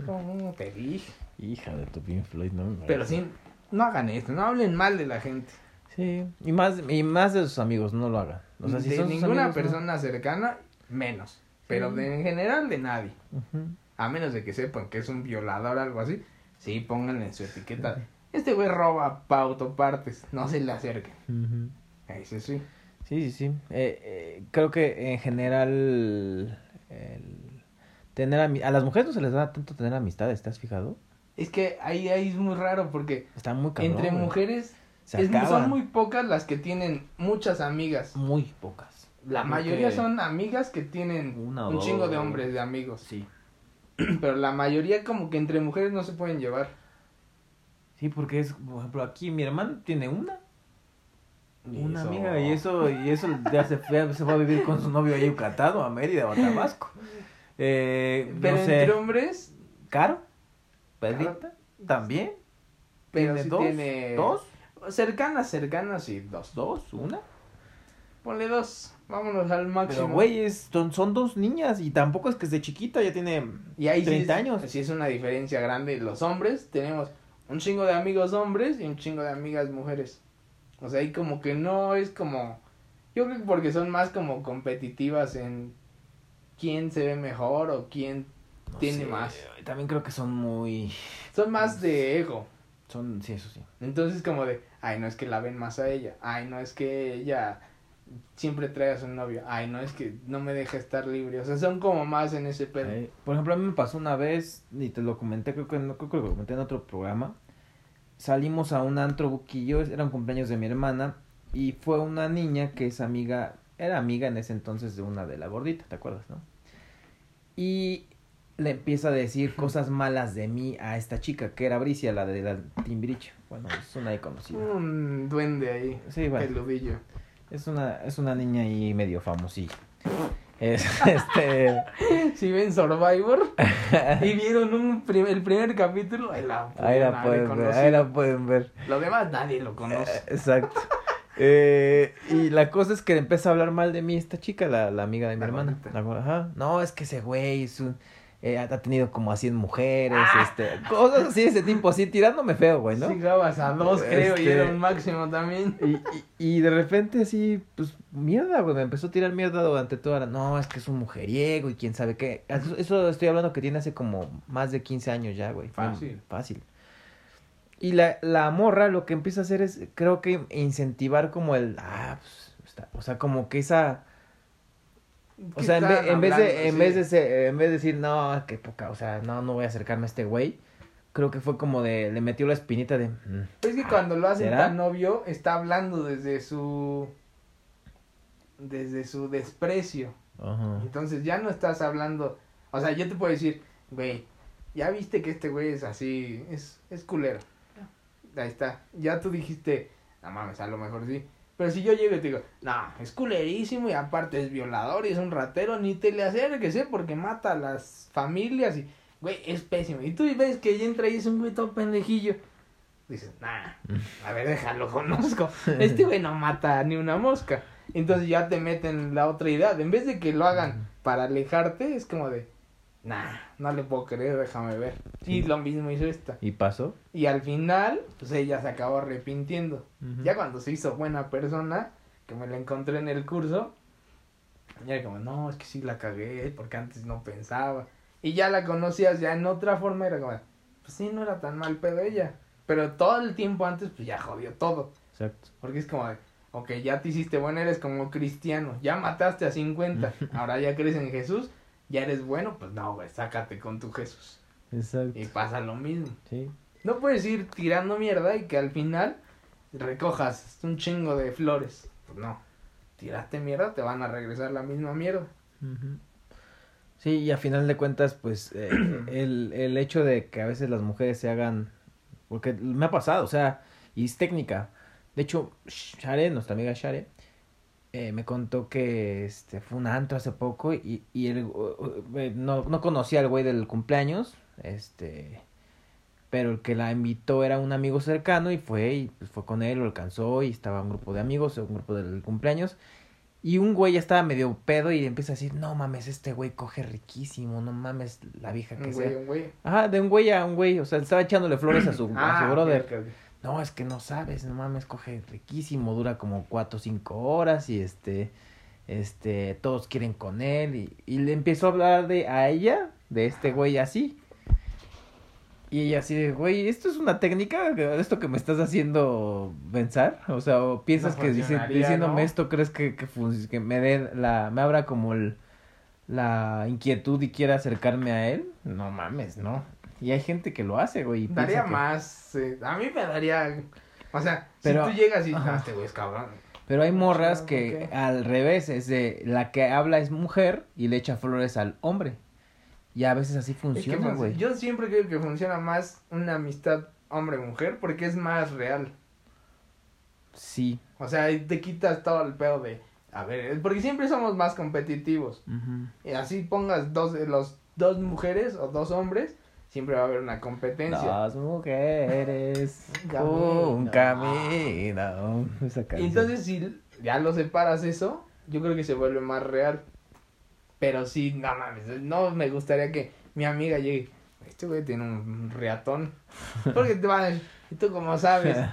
¿Cómo te dije? Hija de tu Pink Floyd, no me Pero sí, no hagan esto, no hablen mal de la gente. Sí, y más, y más de sus amigos, no lo hagan. O sea, si de son ninguna amigos, no. persona cercana, menos. Pero Sí. de, en general de nadie. A menos de que sepan que es un violador o algo así. Sí, pónganle en su etiqueta. Este güey roba pa autopartes. No se le acerquen. Ujú. Ahí sí, sí. Sí, sí, sí. Eh, eh, creo que en general el tener ami- a las mujeres no se les da tanto tener amistades, ¿te has fijado? Es que ahí, ahí es muy raro porque Está muy cabrón. entre mujeres es- son muy pocas las que tienen muchas amigas. muy pocas. La Creo mayoría son amigas que tienen una o un chingo de hombres de amigos. Sí. [clears throat] Pero la mayoría como que entre mujeres no se pueden llevar. Sí, porque es, por ejemplo, aquí mi hermano tiene una, Y una eso- amiga y eso y eso ya se fue, se fue a vivir con su novio a Yucatán o a Mérida o a Tabasco. Eh, Pero no sé, entre hombres, Caro, Pedrita, también. pero ¿Tiene sí dos? tiene... ¿Dos? Cercanas, cercanas y dos. ¿Dos? ¿Una? Ponle dos. Vámonos al máximo. Pero, güey, es- son, son dos niñas y tampoco es que esté chiquita, ya tiene y ahí sí 30 es- años. Sí es una diferencia grande. Los hombres tenemos un chingo de amigos hombres y un chingo de amigas mujeres. O sea, ahí como que no es como... Yo creo que porque son más como competitivas en quién se ve mejor o quién No tiene sé, más. También creo que son muy... Son más de ego. Son, sí, eso sí. Entonces como de, ay, no es que la ven más a ella. Ay, no es que ella siempre trae a su novio. Ay, no es que no me deja estar libre. O sea, son como más en ese pedo. Eh, por ejemplo, a mí me pasó una vez, y te lo comenté, creo que, no, creo que lo comenté en otro programa. Salimos a un antro buquillo, era un cumpleaños de mi hermana, y fue una niña que es amiga, era amiga en ese entonces de una de la gordita, ¿te acuerdas, no? Y le empieza a decir cosas malas de mí a esta chica, que era Bricia, la de la Timbiriche. Bueno, es una ahí conocida. Un duende ahí, Sí, bueno. peludillo. Es una, es una niña ahí medio famosilla. Es, [laughs] este... Si ven Survivor y vieron un prim- el primer capítulo, ahí la, Ahí la pueden ver, conoce. ahí la pueden ver. Lo demás nadie lo conoce. Eh, Exacto. Eh, y la cosa es que empieza a hablar mal de mí esta chica, la, la amiga de mi La hermana. La ajá. No, es que ese güey es un, eh, ha tenido como a 100 mujeres, Ah. este, cosas así, ese tipo así, tirándome feo, güey, ¿no? Llegabas a dos, creo, y Este- era un máximo también. Y, y, y de repente así, pues, mierda, güey, me empezó a tirar mierda durante toda la... No, es que es un mujeriego y quién sabe qué. Eso, eso estoy hablando que tiene hace como más de 15 años ya, güey. Fácil. Fácil. Y la, la morra lo que empieza a hacer es, creo que incentivar como el... Ah, pues, está- o sea, como que esa... O ¿Qué sea, en, en vez de, en vez de ser- en vez de decir, no, qué poca, o sea, no, no voy a acercarme a este güey, creo que fue como de, le metió la espinita de, "Mm, Es que cuando lo hacen ¿Será? tan novio, está hablando desde su. desde su desprecio. ajá. Entonces ya no estás hablando. O sea, yo te puedo decir, güey, ya viste que este güey es así, es, es culero. Ahí está. Ya tú dijiste, no mames, a lo mejor sí. Pero si yo llego y te digo, no, es culerísimo y aparte es violador y es un ratero, ni te le acerques, ¿eh? Porque mata a las familias y, güey, es pésimo. Y tú ves que ya entra y es un güey todo pendejillo. Dices, nah, a ver, déjalo, conozco. [laughs] Este güey no mata ni una mosca. Entonces ya te meten la otra idea. En vez de que lo hagan para alejarte, es como de, nah, no le puedo creer, déjame ver. Sí. Y lo mismo hizo esta. ¿Y pasó? Y al final, pues ella se acabó arrepintiendo. Ya cuando se hizo buena persona, que me la encontré en el curso, ya era como, no, es que sí la cagué, porque antes no pensaba. Y ya la conocías ya en otra forma, era como, pues sí, no era tan mal pedo ella. Pero todo el tiempo antes, pues ya jodió todo. Exacto. Porque es como ok, ya te hiciste bueno, eres como cristiano, ya mataste a 50, [laughs] ahora ya crees en Jesús, ya eres bueno, pues no, güey, sácate con tu Jesús. Exacto. Y pasa lo mismo. Sí. No puedes ir tirando mierda y que al final recojas un chingo de flores. Pues no. Tiraste mierda, te van a regresar la misma mierda. Sí, y a final de cuentas, pues, eh, [clears throat] el, el hecho de que a veces las mujeres se hagan, porque me ha pasado, o sea, y es técnica. De hecho, Share, nuestra amiga Share, eh, me contó que este fue un antro hace poco y, y el, eh, no, no conocía al güey del cumpleaños, este, pero el que la invitó era un amigo cercano y fue y pues, fue con él, lo alcanzó y estaba un grupo de amigos, un grupo del cumpleaños. Y un güey ya estaba medio pedo y empieza a decir, no mames, este güey coge riquísimo, no mames, la vieja que Un sea. güey, un güey. Ajá, de un güey a un güey, o sea, estaba echándole flores a su, [clears throat] a su Ah, brother. No, es que no sabes, no mames, coge riquísimo, dura como cuatro o cinco horas y este, este, todos quieren con él y, y le empezó a hablar de a ella, de este güey así. Y ella así de, güey, ¿esto es una técnica? ¿Esto que me estás haciendo pensar? O sea, ¿o piensas No que diciéndome ¿no? esto crees que, que, que me dé la, me abra como el, la inquietud y quiera acercarme a él? No mames, no. Y hay gente que lo hace, güey. Daría que- más. eh, a mí me daría. O sea, Pero- si tú llegas y. Ah, este güey es cabrón. Pero hay morras que al revés, es de la que habla es mujer y le echa flores al hombre. Y a veces así Es que funciona, fun- güey. yo siempre creo que funciona más una amistad hombre-mujer porque es más real. Sí. O sea, te quitas todo el pedo de. A ver, porque siempre somos más competitivos. Ujú. Y así pongas dos, los dos mujeres o dos hombres, siempre va a haber una competencia. Dos mujeres, [laughs] un camino. Entonces si ya lo separas eso, yo creo que se vuelve más real. Pero sí, no mames, no me gustaría que mi amiga llegue. Este güey tiene un reatón. [laughs] Porque te van a decir, ¿y tú cómo sabes? [laughs]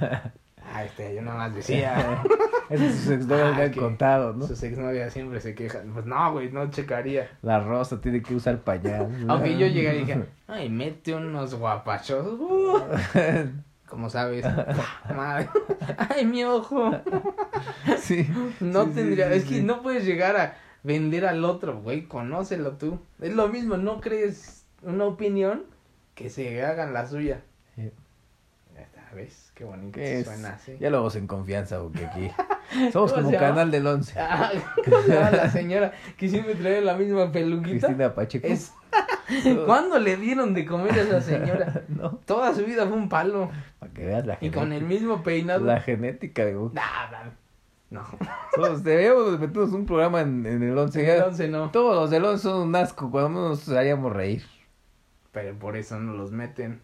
Ah, este, yo nada más decía. Esos sus exnovios Ah, me han que contado, ¿no? Sus exnovias siempre se quejan. Pues no, güey, no checaría. La rosa tiene que usar pañal. Aunque yo llegué y dije, ay, mete unos guapachos. Uh, [laughs] como sabes. [laughs] Madre. Ay, mi ojo. [laughs] sí. No Sí, tendría, sí, es que no puedes llegar a vender al otro, güey, conócelo tú. Es lo mismo, no crees una opinión que se hagan la suya. ¿Ves? Qué bonito ¿Qué se es? suena así. Ya lo vamos en confianza, porque aquí [laughs] somos ¿Cómo como canal del 11. Ah, ¿cómo se llama la señora que siempre trae la misma peluquita? Cristina Pacheco. Es... [laughs] ¿Cuándo le dieron de comer a esa señora? [laughs] no, Toda su vida fue un palo. para que veas la Y con el genética. mismo peinado. La genética, digo. Nah, nah, no. Somos- Deberíamos meternos un programa en, en el 11. ya. Entonces no. Todos los del 11 son un asco, cuando nos haríamos reír. Pero por eso no los meten.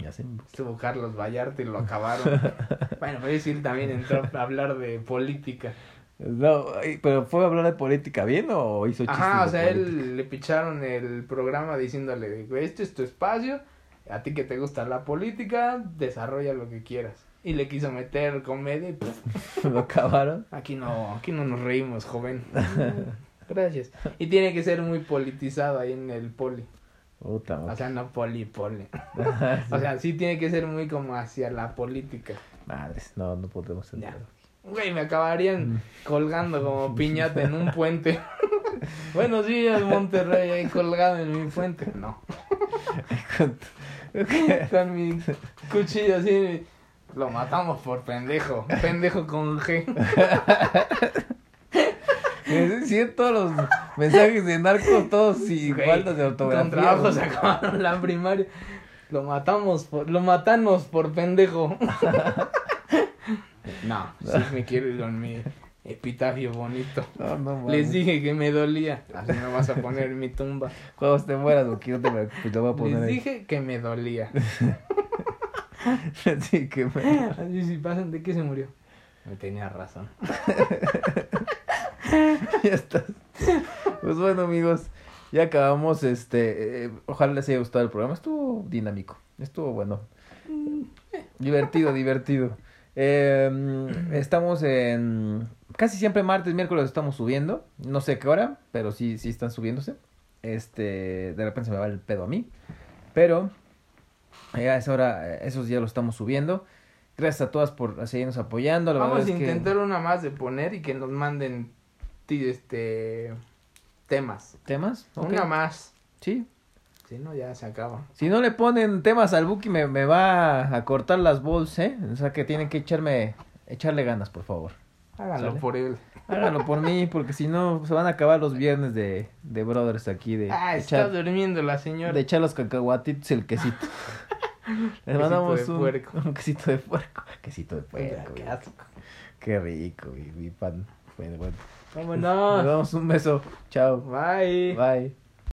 Ya. Estuvo Carlos Vallarta y lo acabaron. [laughs] bueno, pero sí también entró a hablar de política. No, pero ¿fue a hablar de política bien o hizo chistes Ajá, o sea, política? él le picharon el programa diciéndole, este es tu espacio, a ti que te gusta la política, desarrolla lo que quieras. Y le quiso meter comedia y pff, [laughs] Lo acabaron. aquí no, aquí no nos reímos, joven. [laughs] Gracias. Y tiene que ser muy politizado ahí en el poli. Puta O sea, no poli, poli. [laughs] [laughs] O sea, sí tiene que ser muy como hacia la política. Madres, no, no podemos entrar. Güey, me acabarían colgando como [laughs] piñata en un puente. Buenos días, Monterrey, ahí colgado en mi puente. No, con mi cuchillo así. Lo matamos por pendejo. Pendejo con G. Sí, todos los mensajes de narcos, todos y Güey, faltas de ortografía. Con trabajo se acabaron la primaria. Lo matamos por, lo matamos por pendejo. [laughs] No, sí me quiero ir con mi epitafio bonito. No, no. Les dije que me dolía. Así me vas a [laughs] poner en mi tumba. Cuando te mueras, porque no te lo voy a poner Les ahí. dije que me dolía. [laughs] Sí, que me... Así si pasan, ¿de qué se murió? Me tenía razón. [laughs] ya estás. Pues bueno, amigos, ya acabamos. Este, eh, ojalá les haya gustado el programa. Estuvo dinámico, estuvo bueno. Divertido, divertido. Eh, estamos en. Casi siempre martes, miércoles estamos subiendo. No sé qué hora, pero sí, sí están subiéndose. Este, de repente se me va el pedo a mí. Pero eh, a esa hora, eh, esos días lo estamos subiendo. Gracias a todas por seguirnos apoyando. La Vamos a que- intentar una más de poner y que nos manden este temas. ¿Temas? Una más. Sí, Si no, ya se acaba. Si no le ponen temas al Buki me, me va a cortar las bols, ¿eh? O sea que tienen que echarme, echarle ganas, por favor. Háganlo ¿Sale? por él. Háganlo por mí, porque si no se van a acabar los viernes de, de brothers aquí de, Ah, de está echar, durmiendo la señora. de echar los cacahuatitos y el quesito. [laughs] Les mandamos de un, puerco. un quesito de puerco. [laughs] Quesito de puerco. qué asco. Qué rico, mi, mi pan. Bueno, bueno. Vámonos. Nos damos un beso. Chao. Bye. Bye.